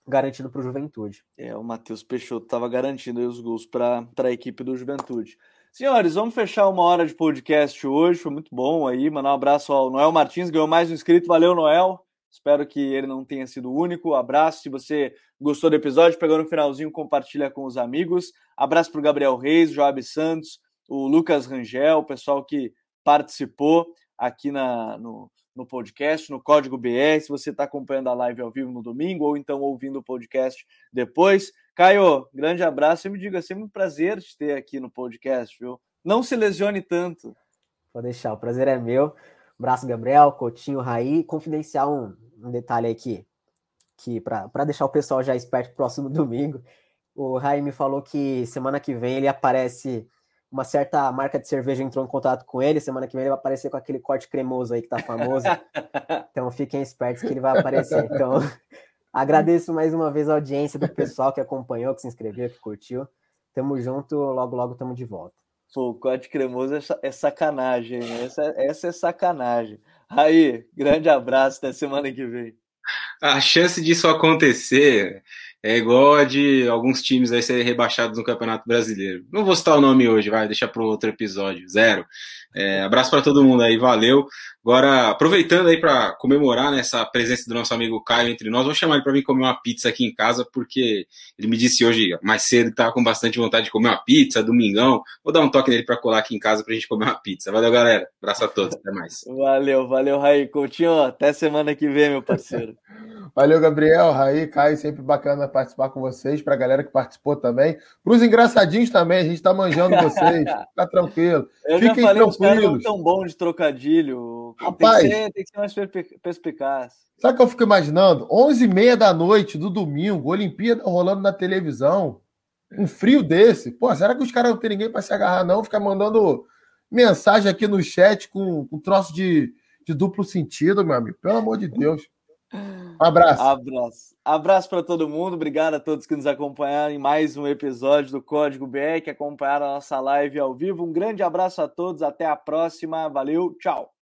garantindo para o Juventude. É, o Matheus Peixoto estava garantindo os gols para a equipe do Juventude. Senhores, vamos fechar uma hora de podcast hoje, foi muito bom aí, mandar um abraço ao Noel Martins, ganhou mais um inscrito, valeu Noel, espero que ele não tenha sido o único, abraço, se você gostou do episódio, pegou no finalzinho, compartilha com os amigos, abraço para o Gabriel Reis, Joab Santos, o Lucas Rangel, o pessoal que participou aqui na, no, no podcast, no Código BR, se você está acompanhando a live ao vivo no domingo ou então ouvindo o podcast depois. Caio, grande abraço e me diga, é sempre um prazer te ter aqui no podcast, viu? Não se lesione tanto. Vou deixar, o prazer é meu. Abraço, Gabriel, Coutinho, Raí. Confidencial um, um detalhe aqui, que para deixar o pessoal já esperto próximo domingo. O Raí me falou que semana que vem ele aparece uma certa marca de cerveja entrou em contato com ele. Semana que vem ele vai aparecer com aquele corte cremoso aí que tá famoso. então fiquem espertos que ele vai aparecer. Então agradeço mais uma vez a audiência do pessoal que acompanhou, que se inscreveu, que curtiu. Tamo junto, logo, logo tamo de volta. Pô, o Código Cremoso é, é sacanagem, essa, essa é sacanagem. Aí, grande abraço, até semana que vem. A chance disso acontecer é igual a de alguns times aí serem rebaixados no Campeonato Brasileiro. Não vou citar o nome hoje, vai, deixa para outro episódio. Zero. É, abraço para todo mundo aí, valeu. Agora, aproveitando aí para comemorar nessa né, presença do nosso amigo Caio entre nós, vou chamar ele para vir comer uma pizza aqui em casa, porque ele me disse hoje mais cedo que estava com bastante vontade de comer uma pizza, domingão. Vou dar um toque nele para colar aqui em casa para a gente comer uma pizza. Valeu, galera. Abraço a todos, até mais. Valeu, valeu, Raí. Coutinho, até semana que vem, meu parceiro. valeu, Gabriel, Raí, Caio, sempre bacana participar com vocês, para a galera que participou também. Para os engraçadinhos também, a gente está manjando vocês. Fica tranquilo. Eu Fiquem já falei, tranquilos. os caras não tão bom de trocadilho. Rapaz, tem que ser, tem que ser mais perspicaz. Sabe o que eu fico imaginando? 11h30 da noite do domingo, Olimpíada rolando na televisão. Um frio desse. Pô, será que os caras não tem ninguém para se agarrar, não? Ficar mandando mensagem aqui no chat com um troço de, de duplo sentido, meu amigo. Pelo amor de Deus. Um abraço. Abraço. Abraço para todo mundo. Obrigado a todos que nos acompanharam em mais um episódio do Código BR, que acompanharam a nossa live ao vivo. Um grande abraço a todos. Até a próxima. Valeu. Tchau.